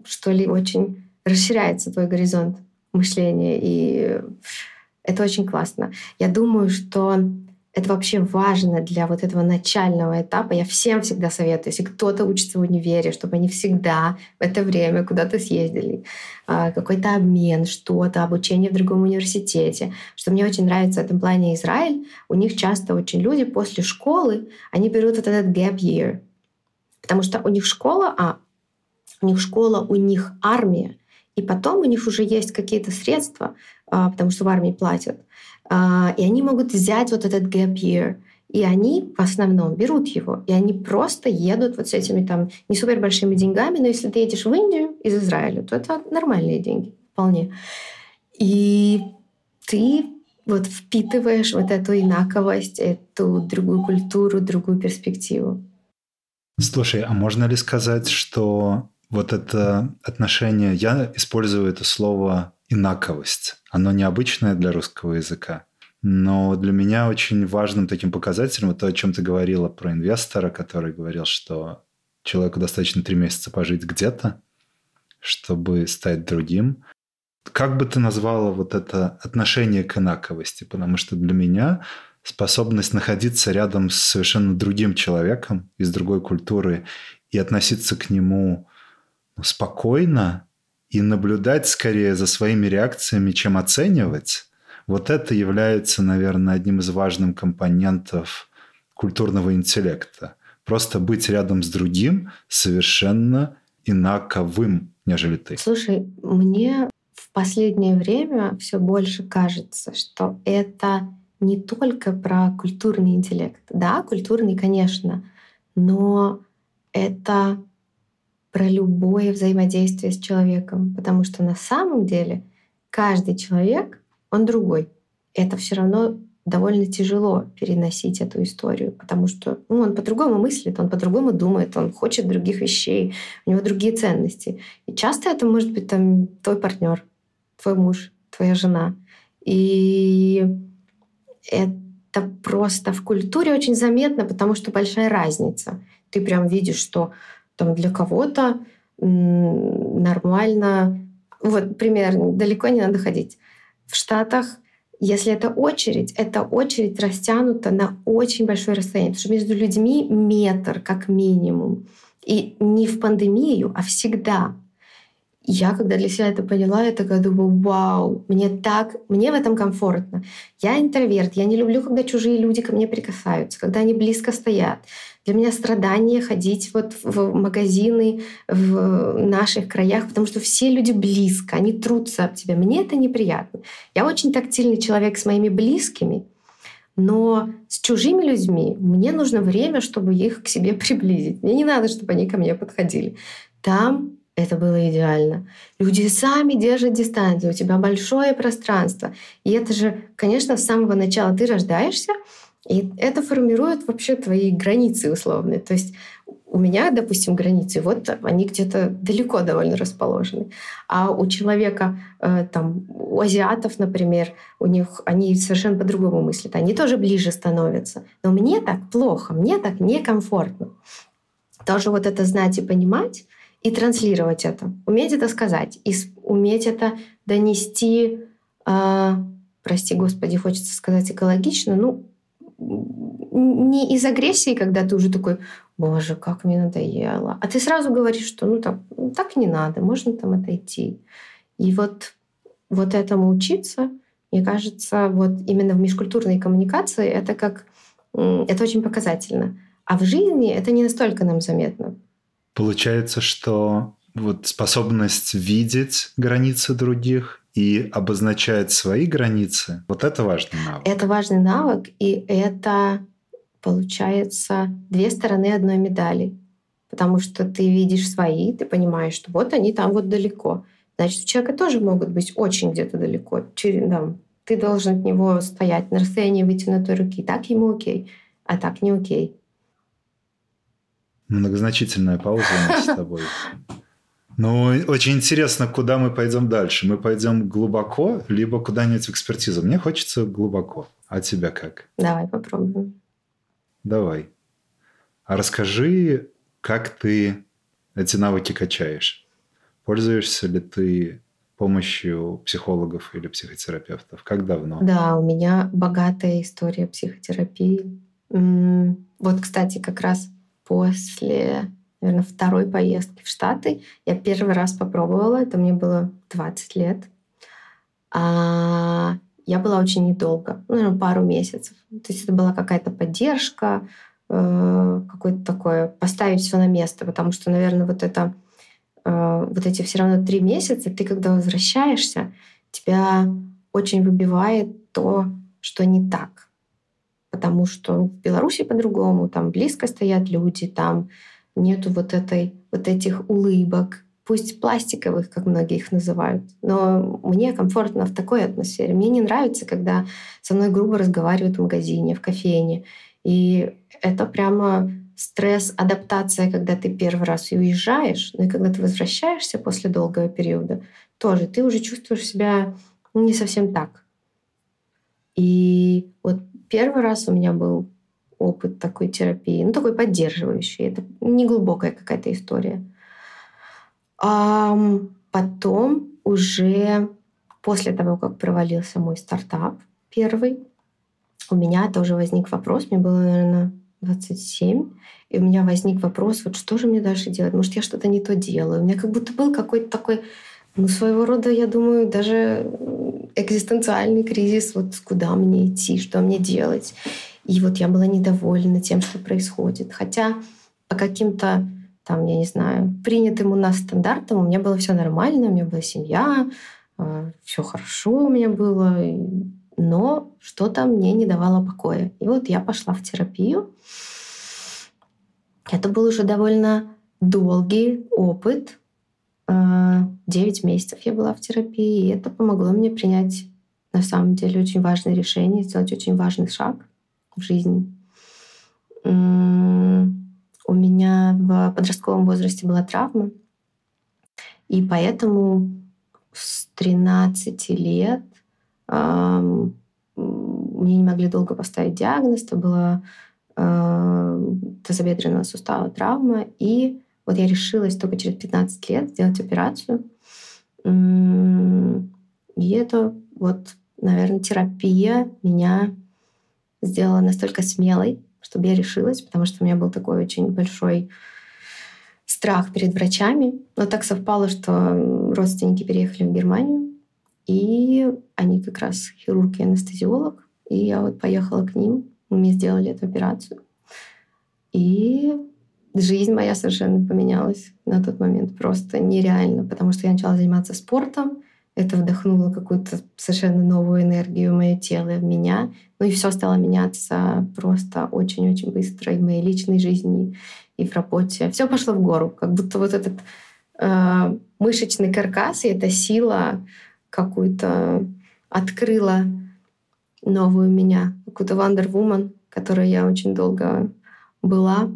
что ли, очень расширяется твой горизонт мышления. И это очень классно. Я думаю, что это вообще важно для вот этого начального этапа. Я всем всегда советую, если кто-то учится в универе, чтобы они всегда в это время куда-то съездили, а, какой-то обмен, что-то, обучение в другом университете. Что мне очень нравится в этом плане Израиль. У них часто очень люди после школы, они берут вот этот gap year. Потому что у них школа, а у них школа, у них армия, и потом у них уже есть какие-то средства, а, потому что в армии платят. А, и они могут взять вот этот gap year, и они в основном берут его, и они просто едут вот с этими там не супер большими деньгами, но если ты едешь в Индию из Израиля, то это нормальные деньги вполне. И ты вот впитываешь вот эту инаковость, эту другую культуру, другую перспективу. Слушай, а можно ли сказать, что вот это отношение, я использую это слово инаковость. Оно необычное для русского языка. Но для меня очень важным таким показателем, вот то, о чем ты говорила про инвестора, который говорил, что человеку достаточно три месяца пожить где-то, чтобы стать другим. Как бы ты назвала вот это отношение к инаковости? Потому что для меня способность находиться рядом с совершенно другим человеком из другой культуры и относиться к нему спокойно и наблюдать скорее за своими реакциями, чем оценивать, вот это является, наверное, одним из важных компонентов культурного интеллекта. Просто быть рядом с другим совершенно инаковым, нежели ты. Слушай, мне в последнее время все больше кажется, что это не только про культурный интеллект. Да, культурный, конечно, но это про любое взаимодействие с человеком, потому что на самом деле каждый человек, он другой. Это все равно довольно тяжело переносить эту историю, потому что ну, он по-другому мыслит, он по-другому думает, он хочет других вещей, у него другие ценности. И часто это может быть там твой партнер, твой муж, твоя жена. И это просто в культуре очень заметно, потому что большая разница. Ты прям видишь, что там для кого-то нормально. Вот примерно, далеко не надо ходить. В Штатах, если это очередь, эта очередь растянута на очень большое расстояние, потому что между людьми метр как минимум. И не в пандемию, а всегда. Я, когда для себя это поняла, я такая думаю, вау, мне так, мне в этом комфортно. Я интроверт, я не люблю, когда чужие люди ко мне прикасаются, когда они близко стоят. Для меня страдание ходить вот в магазины в наших краях, потому что все люди близко, они трутся об тебя. Мне это неприятно. Я очень тактильный человек с моими близкими, но с чужими людьми мне нужно время, чтобы их к себе приблизить. Мне не надо, чтобы они ко мне подходили. Там это было идеально. Люди сами держат дистанцию, у тебя большое пространство. И это же, конечно, с самого начала ты рождаешься, и это формирует вообще твои границы условные. То есть у меня, допустим, границы, вот они где-то далеко довольно расположены. А у человека, э, там, у азиатов, например, у них они совершенно по-другому мыслят. Они тоже ближе становятся. Но мне так плохо, мне так некомфортно. Тоже вот это знать и понимать, и транслировать это. Уметь это сказать, и уметь это донести, э, прости господи, хочется сказать экологично, ну, не из агрессии, когда ты уже такой, боже, как мне надоело. А ты сразу говоришь, что ну так, так не надо, можно там отойти. И вот, вот этому учиться, мне кажется, вот именно в межкультурной коммуникации это как это очень показательно. А в жизни это не настолько нам заметно. Получается, что вот способность видеть границы других и обозначать свои границы, вот это важный навык. Это важный навык, и это получается две стороны одной медали. Потому что ты видишь свои, ты понимаешь, что вот они там вот далеко. Значит, у человека тоже могут быть очень где-то далеко. Через, да, ты должен от него стоять на расстоянии вытянутой руки. Так ему окей, а так не окей. Многозначительная пауза у нас с тобой. Ну, очень интересно, куда мы пойдем дальше. Мы пойдем глубоко, либо куда-нибудь в экспертизу. Мне хочется глубоко. А тебя как? Давай попробуем. Давай. А расскажи, как ты эти навыки качаешь? Пользуешься ли ты помощью психологов или психотерапевтов? Как давно? Да, у меня богатая история психотерапии. Вот, кстати, как раз после наверное, второй поездки в Штаты. Я первый раз попробовала, это мне было 20 лет. А я была очень недолго, ну, наверное, пару месяцев. То есть это была какая-то поддержка, э, какое-то такое поставить все на место, потому что, наверное, вот это э, вот эти все равно три месяца, ты когда возвращаешься, тебя очень выбивает то, что не так. Потому что в Беларуси по-другому, там близко стоят люди, там нету вот этой вот этих улыбок, пусть пластиковых, как многие их называют, но мне комфортно в такой атмосфере. Мне не нравится, когда со мной грубо разговаривают в магазине, в кофейне. И это прямо стресс, адаптация, когда ты первый раз уезжаешь, но и когда ты возвращаешься после долгого периода, тоже ты уже чувствуешь себя не совсем так. И вот первый раз у меня был опыт такой терапии, ну такой поддерживающий. Это не глубокая какая-то история. А потом уже после того, как провалился мой стартап первый, у меня тоже возник вопрос, мне было, наверное, 27, и у меня возник вопрос, вот что же мне дальше делать? Может, я что-то не то делаю? У меня как будто был какой-то такой, ну, своего рода, я думаю, даже экзистенциальный кризис, вот куда мне идти, что мне делать. И вот я была недовольна тем, что происходит. Хотя по каким-то там, я не знаю, принятым у нас стандартам у меня было все нормально, у меня была семья, а, все хорошо у меня было, но что-то мне не давало покоя. И вот я пошла в терапию. Это был уже довольно долгий опыт. А, девять месяцев я была в терапии, и это помогло мне принять на самом деле очень важное решение, сделать очень важный шаг в жизни. У меня в подростковом возрасте была травма, и поэтому с 13 лет мне не могли долго поставить диагноз, это была э, тазобедренного сустава травма, и вот я решилась только через 15 лет сделать операцию. И это вот, наверное, терапия меня сделала настолько смелой, чтобы я решилась, потому что у меня был такой очень большой страх перед врачами. Но так совпало, что родственники переехали в Германию, и они как раз хирург и анестезиолог. И я вот поехала к ним, мы сделали эту операцию. И жизнь моя совершенно поменялась на тот момент. Просто нереально, потому что я начала заниматься спортом, это вдохнуло какую-то совершенно новую энергию в мое тело, в меня. Ну и все стало меняться просто очень-очень быстро и в моей личной жизни, и в работе. Все пошло в гору, как будто вот этот э, мышечный каркас, и эта сила какую-то открыла новую меня, какую-то Wonder Woman, которой я очень долго была.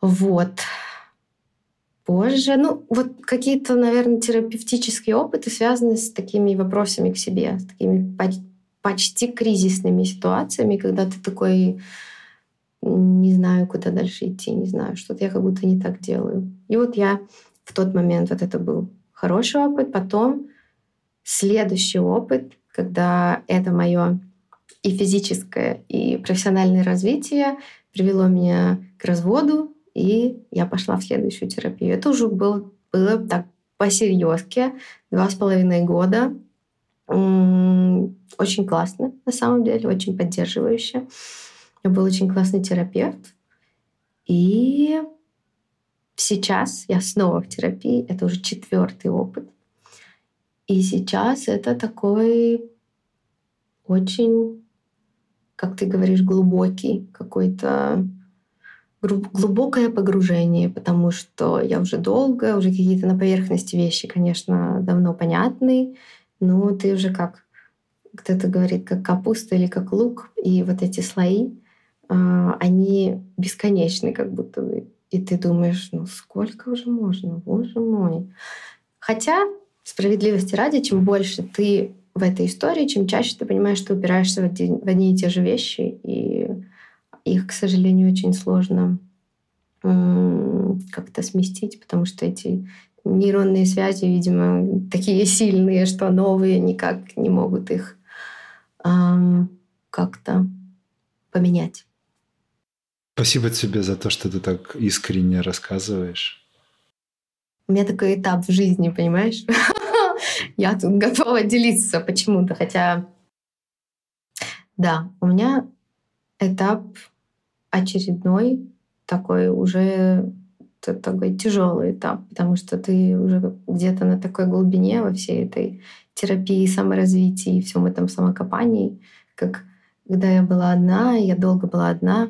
Вот. Позже, ну, вот какие-то, наверное, терапевтические опыты связаны с такими вопросами к себе, с такими почти кризисными ситуациями, когда ты такой не знаю, куда дальше идти, не знаю, что-то я как будто не так делаю. И вот я в тот момент, вот это был хороший опыт, потом следующий опыт, когда это мое и физическое, и профессиональное развитие привело меня к разводу, и я пошла в следующую терапию. Это уже был, было так по-серьезке, два с половиной года. Очень классно, на самом деле, очень поддерживающе. Меня был очень классный терапевт. И сейчас я снова в терапии. Это уже четвертый опыт. И сейчас это такой очень, как ты говоришь, глубокий какой-то глубокое погружение, потому что я уже долго, уже какие-то на поверхности вещи, конечно, давно понятны, но ты уже как кто-то говорит, как капуста или как лук, и вот эти слои, а, они бесконечны как будто бы. И ты думаешь, ну сколько уже можно, боже мой. Хотя, справедливости ради, чем больше ты в этой истории, чем чаще ты понимаешь, что упираешься в одни, в одни и те же вещи, и их, к сожалению, очень сложно как-то сместить, потому что эти нейронные связи, видимо, такие сильные, что новые никак не могут их эм, как-то поменять. Спасибо тебе за то, что ты так искренне рассказываешь. У меня такой этап в жизни, понимаешь? Я тут готова делиться почему-то, хотя... Да, у меня этап очередной такой уже такой тяжелый этап, потому что ты уже где-то на такой глубине во всей этой терапии, саморазвитии, всем этом самокопании, как когда я была одна, я долго была одна,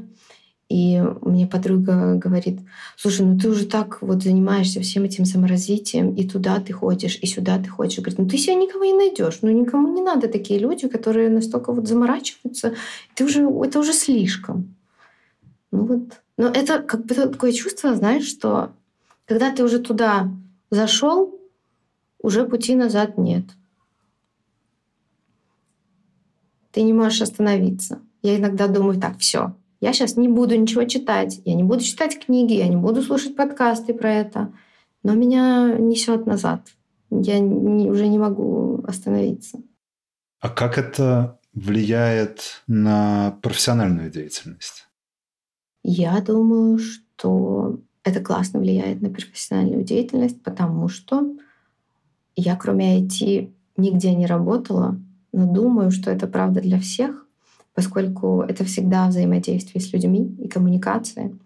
и мне подруга говорит, слушай, ну ты уже так вот занимаешься всем этим саморазвитием, и туда ты ходишь, и сюда ты ходишь. Говорит, ну ты себя никого не найдешь, ну никому не надо такие люди, которые настолько вот заморачиваются, ты уже, это уже слишком. Ну вот. Но это как бы такое чувство, знаешь, что когда ты уже туда зашел, уже пути назад нет. Ты не можешь остановиться. Я иногда думаю, так, все, я сейчас не буду ничего читать, я не буду читать книги, я не буду слушать подкасты про это, но меня несет назад. Я не, уже не могу остановиться. А как это влияет на профессиональную деятельность? Я думаю, что это классно влияет на профессиональную деятельность, потому что я, кроме IT, нигде не работала, но думаю, что это правда для всех, поскольку это всегда взаимодействие с людьми и коммуникация.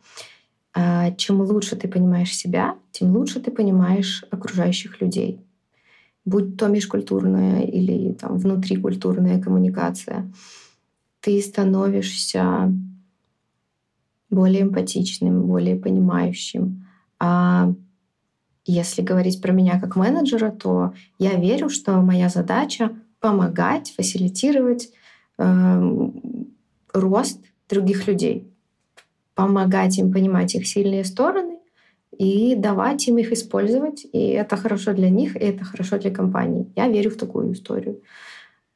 А чем лучше ты понимаешь себя, тем лучше ты понимаешь окружающих людей. Будь то межкультурная или там, внутрикультурная коммуникация, ты становишься более эмпатичным, более понимающим. А если говорить про меня как менеджера, то я верю, что моя задача помогать, фасилитировать э, рост других людей, помогать им понимать их сильные стороны и давать им их использовать. И это хорошо для них, и это хорошо для компании. Я верю в такую историю.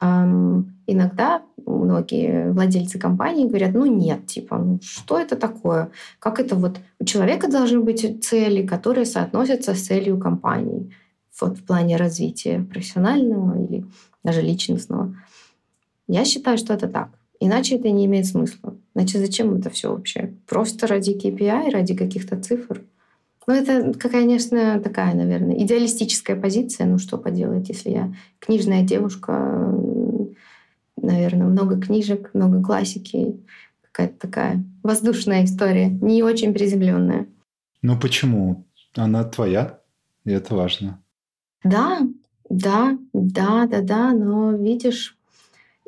Иногда многие владельцы компаний говорят, ну нет, типа, ну что это такое? Как это вот у человека должны быть цели, которые соотносятся с целью компании вот в плане развития профессионального или даже личностного. Я считаю, что это так. Иначе это не имеет смысла. Значит, зачем это все вообще? Просто ради KPI, ради каких-то цифр? Ну, это, конечно, такая, наверное, идеалистическая позиция. Ну, что поделать, если я книжная девушка, наверное, много книжек, много классики. Какая-то такая воздушная история, не очень приземленная. Ну, почему? Она твоя, и это важно. Да, да, да, да, да, но видишь,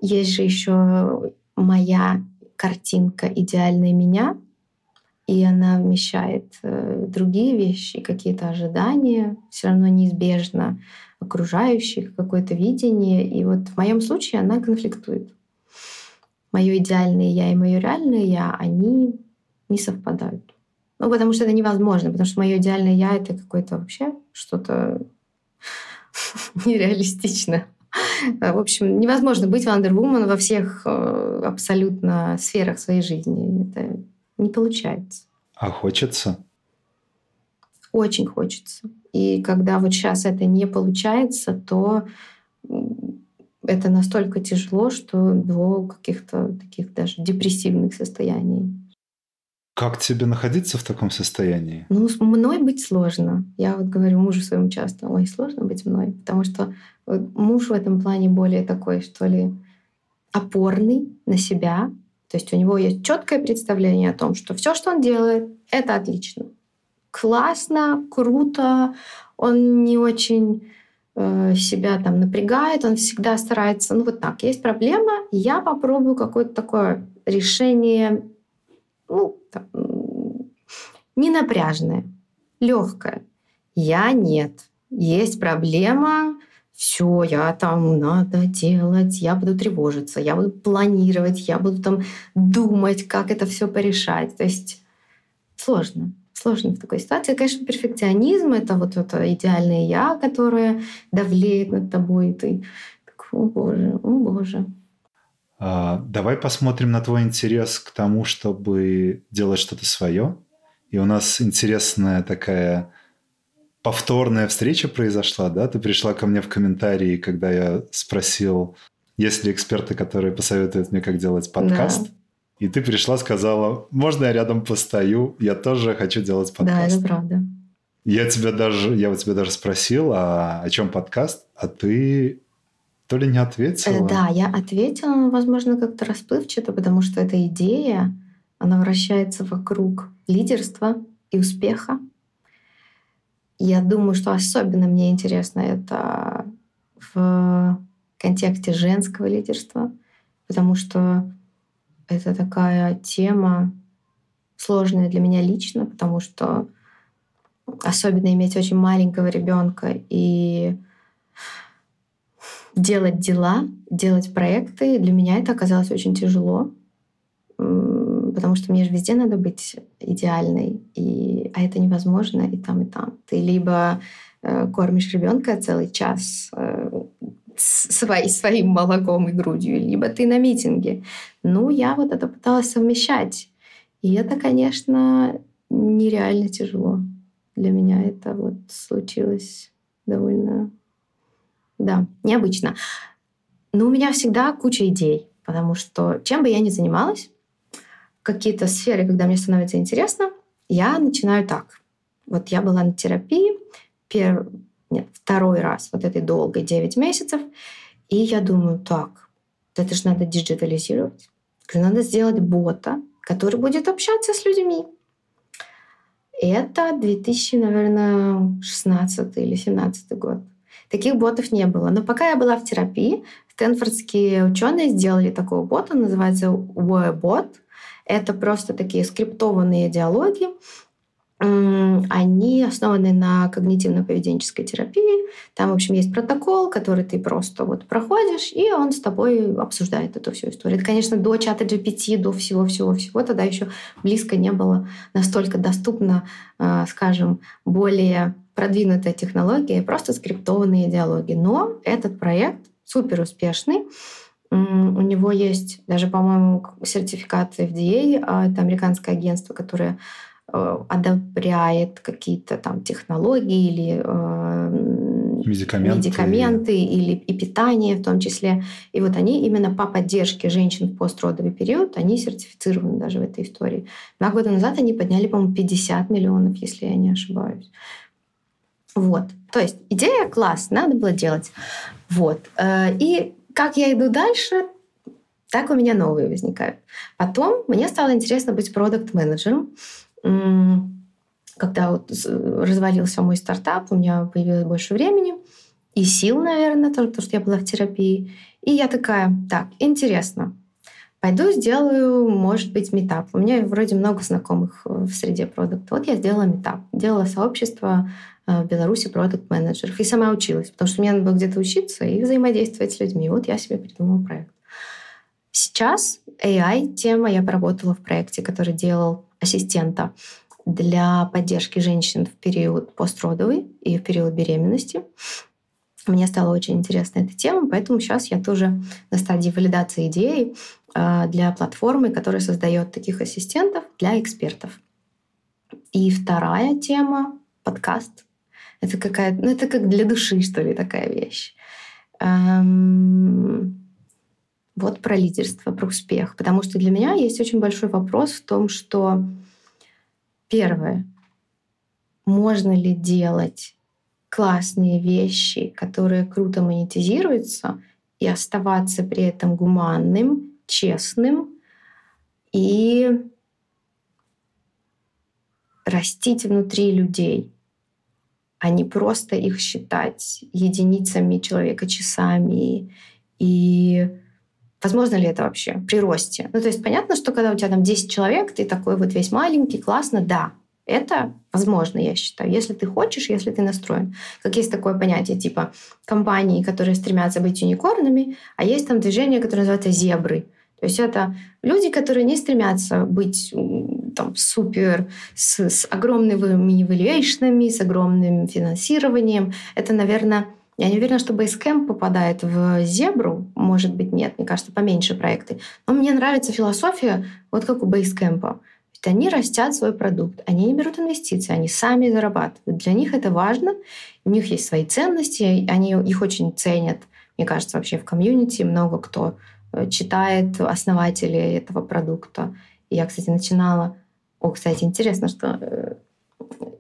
есть же еще моя картинка идеальной меня, и она вмещает э, другие вещи, какие-то ожидания, все равно неизбежно окружающих, какое-то видение. И вот в моем случае она конфликтует. Мое идеальное я и мое реальное я, они не совпадают. Ну, потому что это невозможно, потому что мое идеальное я это какое-то вообще что-то нереалистичное. В общем, невозможно быть Wonder Woman во всех э, абсолютно сферах своей жизни. Это не получается. А хочется? Очень хочется. И когда вот сейчас это не получается, то это настолько тяжело, что до каких-то таких даже депрессивных состояний. Как тебе находиться в таком состоянии? Ну, с мной быть сложно. Я вот говорю мужу своему часто, ой, сложно быть мной, потому что муж в этом плане более такой, что ли, опорный на себя, то есть у него есть четкое представление о том, что все, что он делает, это отлично. Классно, круто. Он не очень э, себя там напрягает, он всегда старается, ну вот так, есть проблема, я попробую какое-то такое решение, ну, там, не напряжное, легкое. Я нет. Есть проблема, все, я там надо делать, я буду тревожиться, я буду планировать, я буду там думать, как это все порешать. То есть сложно. Сложно в такой ситуации. Конечно, перфекционизм — это вот это идеальное «я», которое давлеет над тобой, и ты так, о боже, о боже. А, давай посмотрим на твой интерес к тому, чтобы делать что-то свое. И у нас интересная такая повторная встреча произошла, да? Ты пришла ко мне в комментарии, когда я спросил, есть ли эксперты, которые посоветуют мне, как делать подкаст. Да. И ты пришла, сказала, можно я рядом постою? Я тоже хочу делать подкаст. Да, это правда. Я тебя даже, я у тебя даже спросил, а о чем подкаст, а ты то ли не ответила? Э, да, я ответила, но, возможно, как-то расплывчато, потому что эта идея, она вращается вокруг лидерства и успеха. Я думаю, что особенно мне интересно это в контексте женского лидерства, потому что это такая тема сложная для меня лично, потому что особенно иметь очень маленького ребенка и делать дела, делать проекты, для меня это оказалось очень тяжело потому что мне же везде надо быть идеальной, и, а это невозможно и там, и там. Ты либо э, кормишь ребенка целый час э, свои, своим молоком и грудью, либо ты на митинге. Ну, я вот это пыталась совмещать. И это, конечно, нереально тяжело. Для меня это вот случилось довольно, да, необычно. Но у меня всегда куча идей, потому что чем бы я ни занималась, какие-то сферы, когда мне становится интересно, я начинаю так. Вот я была на терапии первый, нет, второй раз вот этой долгой 9 месяцев, и я думаю, так, это же надо диджитализировать. Надо сделать бота, который будет общаться с людьми. Это 2000, наверное, 16 или 17 год. Таких ботов не было. Но пока я была в терапии, стэнфордские ученые сделали такого бота, называется WearBot — это просто такие скриптованные диалоги, они основаны на когнитивно-поведенческой терапии. Там, в общем, есть протокол, который ты просто вот проходишь, и он с тобой обсуждает эту всю историю. Это, конечно, до чата GPT, до всего-всего-всего. Тогда еще близко не было настолько доступно, а, скажем, более продвинутая технология, просто скриптованные диалоги. Но этот проект супер успешный. У него есть даже, по-моему, сертификат FDA, а, это американское агентство, которое э, одобряет какие-то там технологии или э, медикаменты, медикаменты или и питание в том числе. И вот они именно по поддержке женщин в постродовый период, они сертифицированы даже в этой истории. Два года назад они подняли, по-моему, 50 миллионов, если я не ошибаюсь. Вот. То есть идея класс, надо было делать. Вот. Э, и как я иду дальше, так у меня новые возникают. Потом мне стало интересно быть продукт-менеджером. Когда вот развалился мой стартап, у меня появилось больше времени и сил, наверное, тоже, потому что я была в терапии. И я такая, так, интересно, Пойду сделаю, может быть, метап. У меня вроде много знакомых в среде продукта. Вот я сделала метап. Делала сообщество в Беларуси продукт менеджеров и сама училась, потому что мне надо было где-то учиться и взаимодействовать с людьми. Вот я себе придумала проект. Сейчас AI-тема. Я поработала в проекте, который делал ассистента для поддержки женщин в период постродовый и в период беременности. Мне стала очень интересна эта тема, поэтому сейчас я тоже на стадии валидации идеи а, для платформы, которая создает таких ассистентов для экспертов. И вторая тема — подкаст. Это какая ну это как для души, что ли, такая вещь. Эм, вот про лидерство, про успех. Потому что для меня есть очень большой вопрос в том, что первое, можно ли делать классные вещи, которые круто монетизируются, и оставаться при этом гуманным, честным и растить внутри людей, а не просто их считать единицами человека, часами и Возможно ли это вообще при росте? Ну, то есть понятно, что когда у тебя там 10 человек, ты такой вот весь маленький, классно, да, это возможно, я считаю, если ты хочешь, если ты настроен. Как есть такое понятие типа компании, которые стремятся быть юникорнами, а есть там движение, которое называется зебры. То есть это люди, которые не стремятся быть там, супер, с, с огромными валюэйшнами, с огромным финансированием. Это, наверное, я не уверена, что Basecamp попадает в зебру. Может быть, нет. Мне кажется, поменьше проекты. Но мне нравится философия, вот как у Basecamp. Ведь они растят свой продукт, они не берут инвестиции, они сами зарабатывают. Для них это важно, у них есть свои ценности, они их очень ценят. Мне кажется, вообще в комьюнити много кто читает основатели этого продукта. И я, кстати, начинала... О, кстати, интересно, что э,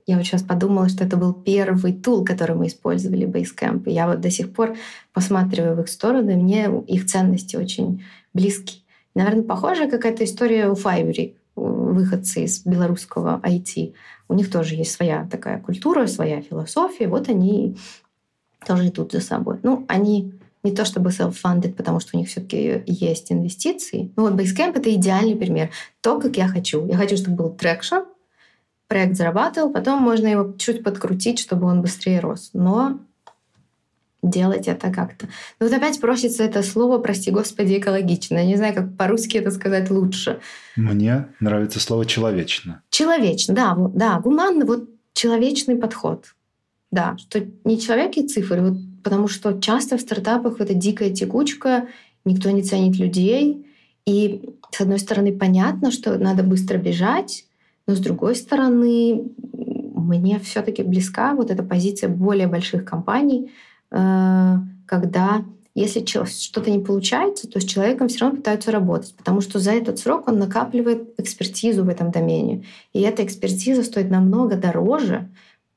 я вот сейчас подумала, что это был первый тул, который мы использовали, Basecamp. И я вот до сих пор посматриваю в их сторону, и мне их ценности очень близки. Наверное, похожая какая-то история у Fiverr, выходцы из белорусского IT. У них тоже есть своя такая культура, своя философия. Вот они тоже идут за собой. Ну, они не то чтобы self-funded, потому что у них все-таки есть инвестиции. Ну вот Basecamp — это идеальный пример. То, как я хочу. Я хочу, чтобы был traction, проект зарабатывал, потом можно его чуть подкрутить, чтобы он быстрее рос. Но делать это как-то. Но вот опять просится это слово, прости господи, экологично. Я не знаю, как по-русски это сказать лучше. Мне нравится слово «человечно». Человечно, да, да, гуманно, вот человечный подход. Да, что не человек и цифры, вот, потому что часто в стартапах это дикая текучка, никто не ценит людей, и с одной стороны понятно, что надо быстро бежать, но с другой стороны, мне все-таки близка вот эта позиция более больших компаний, э, когда если что-то не получается, то с человеком все равно пытаются работать, потому что за этот срок он накапливает экспертизу в этом домене. И эта экспертиза стоит намного дороже,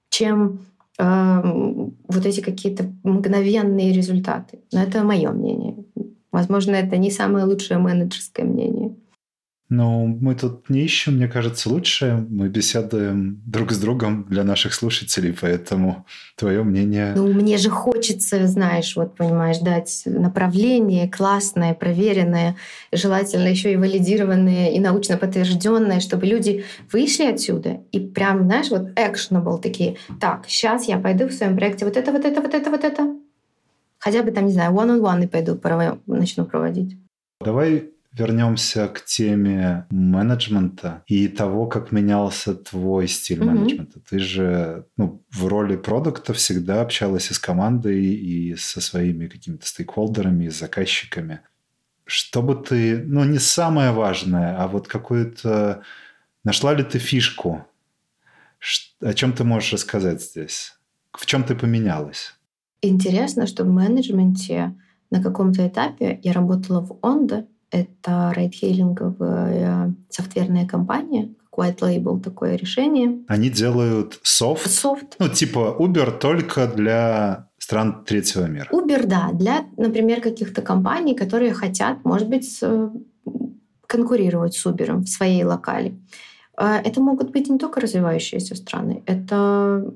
чем вот эти какие-то мгновенные результаты. Но это мое мнение. Возможно, это не самое лучшее менеджерское мнение. Но мы тут не ищем, мне кажется, лучше. Мы беседуем друг с другом для наших слушателей, поэтому твое мнение... Ну, мне же хочется, знаешь, вот, понимаешь, дать направление классное, проверенное, желательно еще и валидированное, и научно подтвержденное, чтобы люди вышли отсюда и прям, знаешь, вот actionable такие. Так, сейчас я пойду в своем проекте вот это, вот это, вот это, вот это. Хотя бы там, не знаю, one-on-one и пойду, начну проводить. Давай вернемся к теме менеджмента и того, как менялся твой стиль mm-hmm. менеджмента. Ты же ну, в роли продукта всегда общалась и с командой, и со своими какими-то стейкхолдерами, и с заказчиками. Что бы ты, ну не самое важное, а вот какую-то... Нашла ли ты фишку? О чем ты можешь рассказать здесь? В чем ты поменялась? Интересно, что в менеджменте на каком-то этапе я работала в Ондо, это рейдхейлинговая софтверная компания, White Label такое решение. Они делают софт? Софт. Ну, типа Uber только для стран третьего мира. Uber, да, для, например, каких-то компаний, которые хотят, может быть, конкурировать с Uber в своей локали. А, это могут быть не только развивающиеся страны, это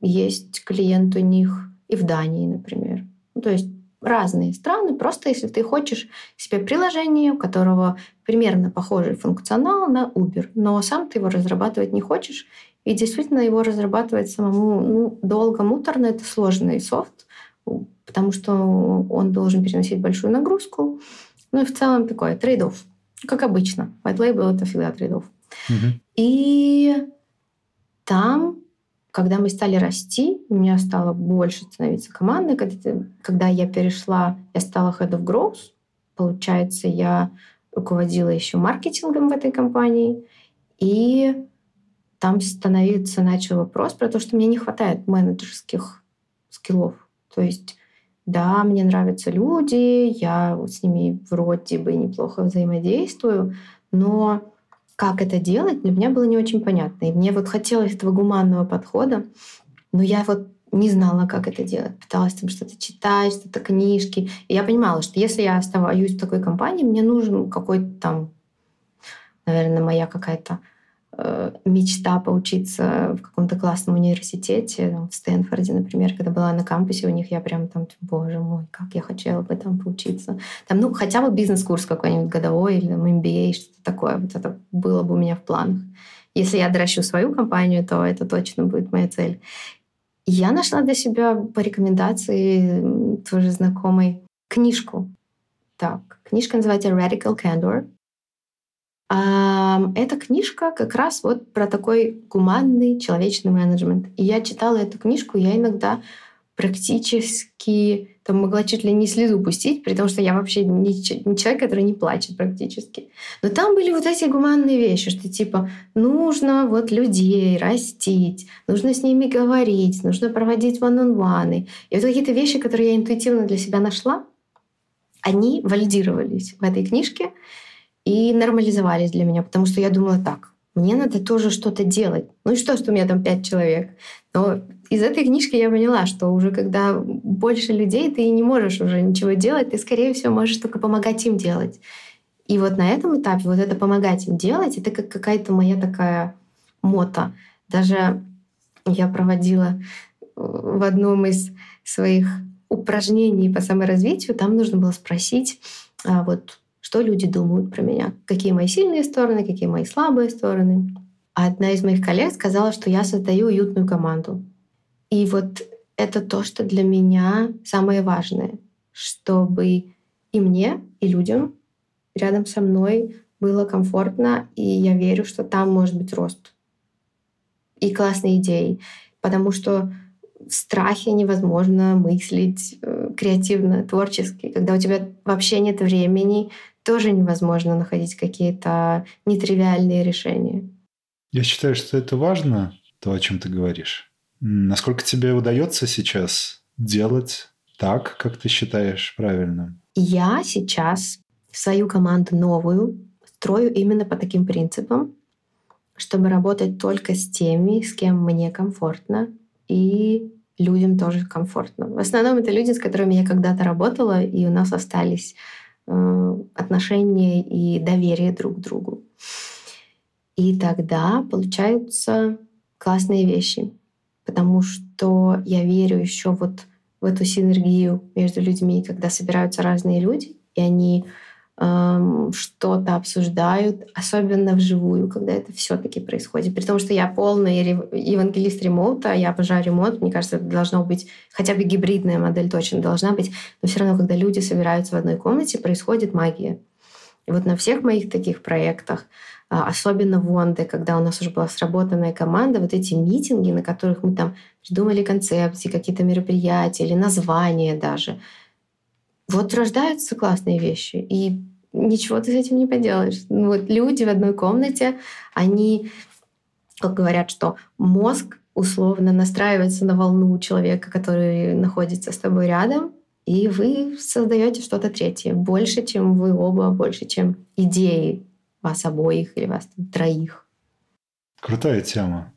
есть клиент у них и в Дании, например. Ну, то есть разные страны. Просто если ты хочешь себе приложение, у которого примерно похожий функционал на Uber, но сам ты его разрабатывать не хочешь, и действительно его разрабатывать самому ну, долго, муторно, это сложный софт, потому что он должен переносить большую нагрузку. Ну и в целом такое трейдов, как обычно. White Label — это всегда трейдов. Угу. И там когда мы стали расти, у меня стало больше становиться команды. Когда, когда я перешла, я стала Head of Growth. Получается, я руководила еще маркетингом в этой компании. И там становиться начал вопрос про то, что мне не хватает менеджерских скиллов. То есть, да, мне нравятся люди, я с ними вроде бы неплохо взаимодействую, но как это делать, для меня было не очень понятно. И мне вот хотелось этого гуманного подхода, но я вот не знала, как это делать. Пыталась там что-то читать, что-то книжки. И я понимала, что если я оставаюсь в такой компании, мне нужен какой-то там, наверное, моя какая-то мечта поучиться в каком-то классном университете, в Стэнфорде, например, когда была на кампусе у них, я прям там, боже мой, как я хотела бы там поучиться. Там, ну, хотя бы бизнес-курс какой-нибудь годовой или там, MBA, что-то такое. Вот это было бы у меня в планах. Если я доращу свою компанию, то это точно будет моя цель. Я нашла для себя по рекомендации тоже знакомой книжку. Так, книжка называется Radical Candor. Эта книжка как раз вот про такой гуманный человечный менеджмент. И я читала эту книжку, я иногда практически там могла чуть ли не слезу пустить, при том, что я вообще не, не человек, который не плачет практически. Но там были вот эти гуманные вещи, что типа нужно вот людей растить, нужно с ними говорить, нужно проводить ван-он-ваны. И вот какие-то вещи, которые я интуитивно для себя нашла, они валидировались в этой книжке и нормализовались для меня, потому что я думала так, мне надо тоже что-то делать. Ну и что, что у меня там пять человек? Но из этой книжки я поняла, что уже когда больше людей, ты не можешь уже ничего делать, ты, скорее всего, можешь только помогать им делать. И вот на этом этапе вот это помогать им делать, это как какая-то моя такая мота. Даже я проводила в одном из своих упражнений по саморазвитию, там нужно было спросить, а, вот что люди думают про меня, какие мои сильные стороны, какие мои слабые стороны. А одна из моих коллег сказала, что я создаю уютную команду. И вот это то, что для меня самое важное, чтобы и мне, и людям рядом со мной было комфортно, и я верю, что там может быть рост и классные идеи. Потому что в страхе невозможно мыслить э, креативно, творчески, когда у тебя вообще нет времени тоже невозможно находить какие-то нетривиальные решения. Я считаю, что это важно, то, о чем ты говоришь. Насколько тебе удается сейчас делать так, как ты считаешь правильным? Я сейчас свою команду новую строю именно по таким принципам, чтобы работать только с теми, с кем мне комфортно, и людям тоже комфортно. В основном это люди, с которыми я когда-то работала, и у нас остались отношения и доверие друг к другу. И тогда получаются классные вещи, потому что я верю еще вот в эту синергию между людьми, когда собираются разные люди, и они что-то обсуждают, особенно вживую, когда это все-таки происходит. При том, что я полный евангелист ремоута, я обожаю ремонт, мне кажется, это должна быть хотя бы гибридная модель точно должна быть, но все равно, когда люди собираются в одной комнате, происходит магия. И вот на всех моих таких проектах, а, особенно в Онде, когда у нас уже была сработанная команда, вот эти митинги, на которых мы там придумали концепции, какие-то мероприятия или названия даже — вот рождаются классные вещи, и ничего ты с этим не поделаешь. Ну, вот люди в одной комнате, они, как говорят, что мозг условно настраивается на волну человека, который находится с тобой рядом, и вы создаете что-то третье, больше, чем вы оба, больше, чем идеи вас обоих или вас троих. Крутая тема.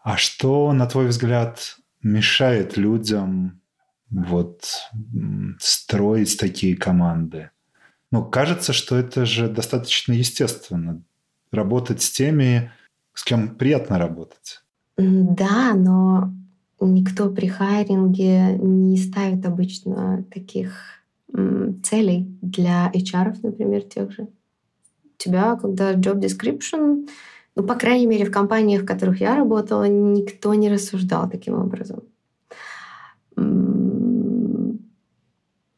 А что, на твой взгляд, мешает людям вот строить такие команды. Ну, кажется, что это же достаточно естественно. Работать с теми, с кем приятно работать. Да, но никто при хайринге не ставит обычно таких целей для HR, например, тех же. У тебя, когда job description, ну, по крайней мере, в компаниях, в которых я работала, никто не рассуждал таким образом.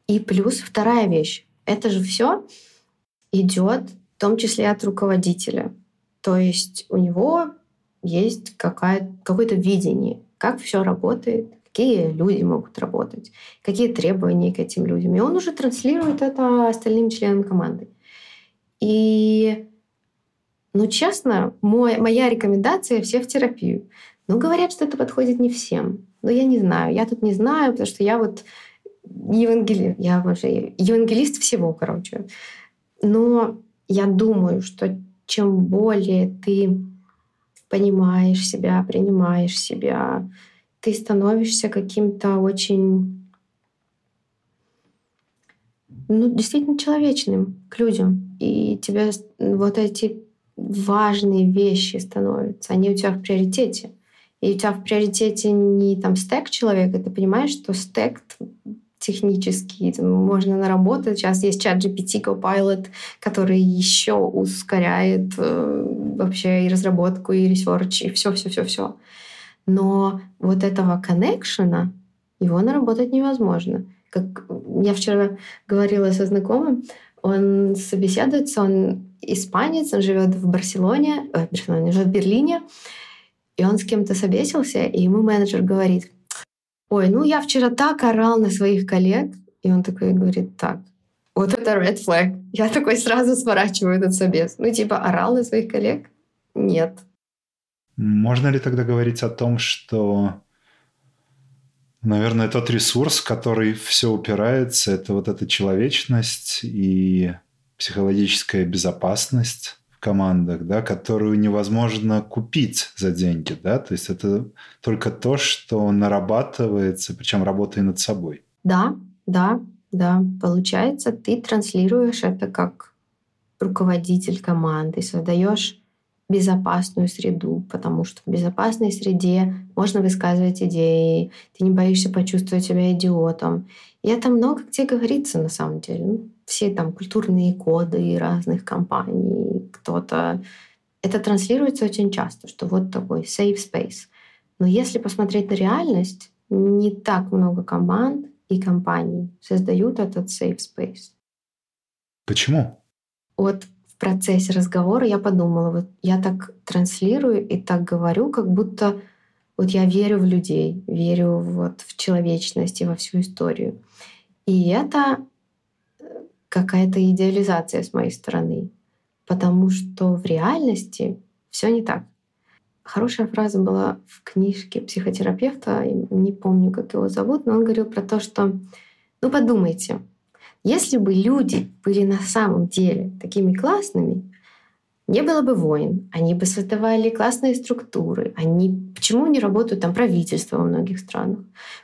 И плюс вторая вещь. Это же все идет в том числе от руководителя. То есть у него есть какое-то видение, как все работает, какие люди могут работать, какие требования к этим людям. И он уже транслирует это остальным членам команды. И, ну, честно, мой, моя рекомендация все в терапию. Ну, говорят, что это подходит не всем. Но я не знаю. Я тут не знаю, потому что я вот евангелист. Я вообще евангелист всего, короче. Но я думаю, что чем более ты понимаешь себя, принимаешь себя, ты становишься каким-то очень, ну, действительно человечным к людям. И тебе вот эти важные вещи становятся, они у тебя в приоритете. И у тебя в приоритете не там стек человека, ты понимаешь, что стек технический, можно наработать. Сейчас есть ChatGPT, Copilot, который еще ускоряет э, вообще и разработку, и research, и все-все-все-все. Но вот этого connection а, его наработать невозможно. Как я вчера говорила со знакомым, он собеседуется, он испанец, он живет в Барселоне, э, Барселоне, живет в Берлине, и он с кем-то собесился, и ему менеджер говорит, ой, ну я вчера так орал на своих коллег, и он такой говорит, так, вот это red flag. Я такой сразу сворачиваю этот собес. Ну, типа, орал на своих коллег? Нет. Можно ли тогда говорить о том, что, наверное, тот ресурс, который все упирается, это вот эта человечность и психологическая безопасность командах, да, которую невозможно купить за деньги, да, то есть это только то, что нарабатывается, причем работая над собой. Да, да, да, получается, ты транслируешь это как руководитель команды, создаешь безопасную среду, потому что в безопасной среде можно высказывать идеи, ты не боишься почувствовать себя идиотом. И это много где говорится на самом деле. Ну, все там культурные коды разных компаний, кто-то... Это транслируется очень часто, что вот такой safe space. Но если посмотреть на реальность, не так много команд и компаний создают этот safe space. Почему? Вот в процессе разговора я подумала, вот я так транслирую и так говорю, как будто вот я верю в людей, верю вот в человечность и во всю историю. И это какая-то идеализация с моей стороны, потому что в реальности все не так. Хорошая фраза была в книжке психотерапевта, не помню, как его зовут, но он говорил про то, что ну подумайте, если бы люди были на самом деле такими классными, не было бы войн, они бы создавали классные структуры. Они почему не работают там правительство во многих странах?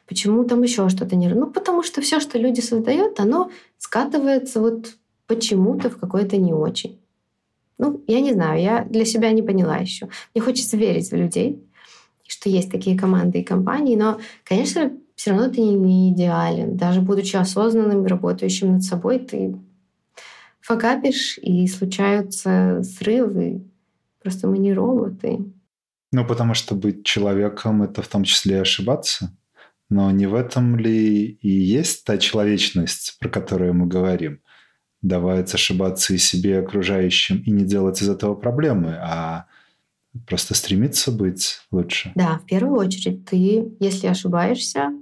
Почему там еще что-то не? Ну потому что все, что люди создают, оно скатывается вот почему-то в какое-то не очень. Ну, я не знаю, я для себя не поняла еще. Мне хочется верить в людей, что есть такие команды и компании, но, конечно, все равно ты не идеален. Даже будучи осознанным работающим над собой, ты факапишь, и случаются срывы. Просто мы не роботы. Ну, потому что быть человеком — это в том числе ошибаться. Но не в этом ли и есть та человечность, про которую мы говорим? Давать ошибаться и себе, и окружающим, и не делать из этого проблемы, а просто стремиться быть лучше. Да, в первую очередь ты, если ошибаешься,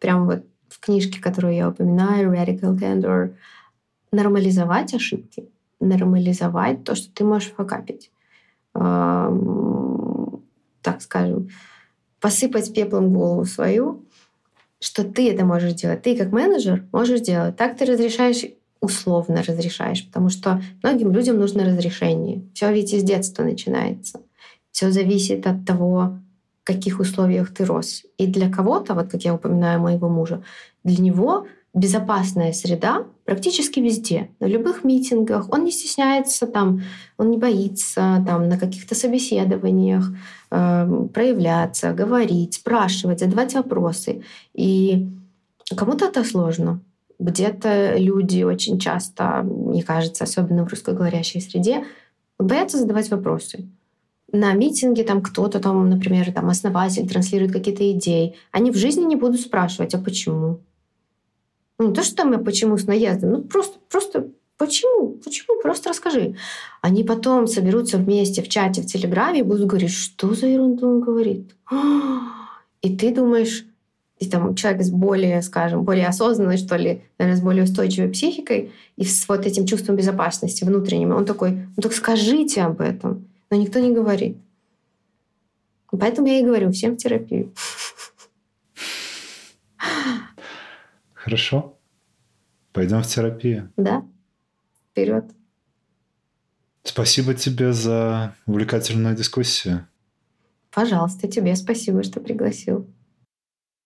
прям вот в книжке, которую я упоминаю, Radical Candor, нормализовать ошибки, нормализовать то, что ты можешь факапить. Так скажем, посыпать пеплом голову свою, что ты это можешь делать. Ты как менеджер можешь делать. Так ты разрешаешь условно разрешаешь, потому что многим людям нужно разрешение. Все ведь из детства начинается. Все зависит от того, в каких условиях ты рос. И для кого-то, вот как я упоминаю моего мужа, для него безопасная среда практически везде, на любых митингах. Он не стесняется, там, он не боится там, на каких-то собеседованиях э, проявляться, говорить, спрашивать, задавать вопросы. И кому-то это сложно. Где-то люди очень часто, мне кажется, особенно в русскоговорящей среде, боятся задавать вопросы на митинге там кто-то там, например, там основатель транслирует какие-то идеи, они в жизни не будут спрашивать, а почему? Ну, то, что там я почему с наездом, ну просто, просто почему? Почему? Просто расскажи. Они потом соберутся вместе в чате в Телеграме и будут говорить, что за ерунду он говорит. И ты думаешь, и там человек с более, скажем, более осознанной, что ли, наверное, с более устойчивой психикой и с вот этим чувством безопасности внутренним, он такой, ну так скажите об этом но никто не говорит. Поэтому я и говорю, всем в терапию. Хорошо. Пойдем в терапию. Да. Вперед. Спасибо тебе за увлекательную дискуссию. Пожалуйста, тебе спасибо, что пригласил.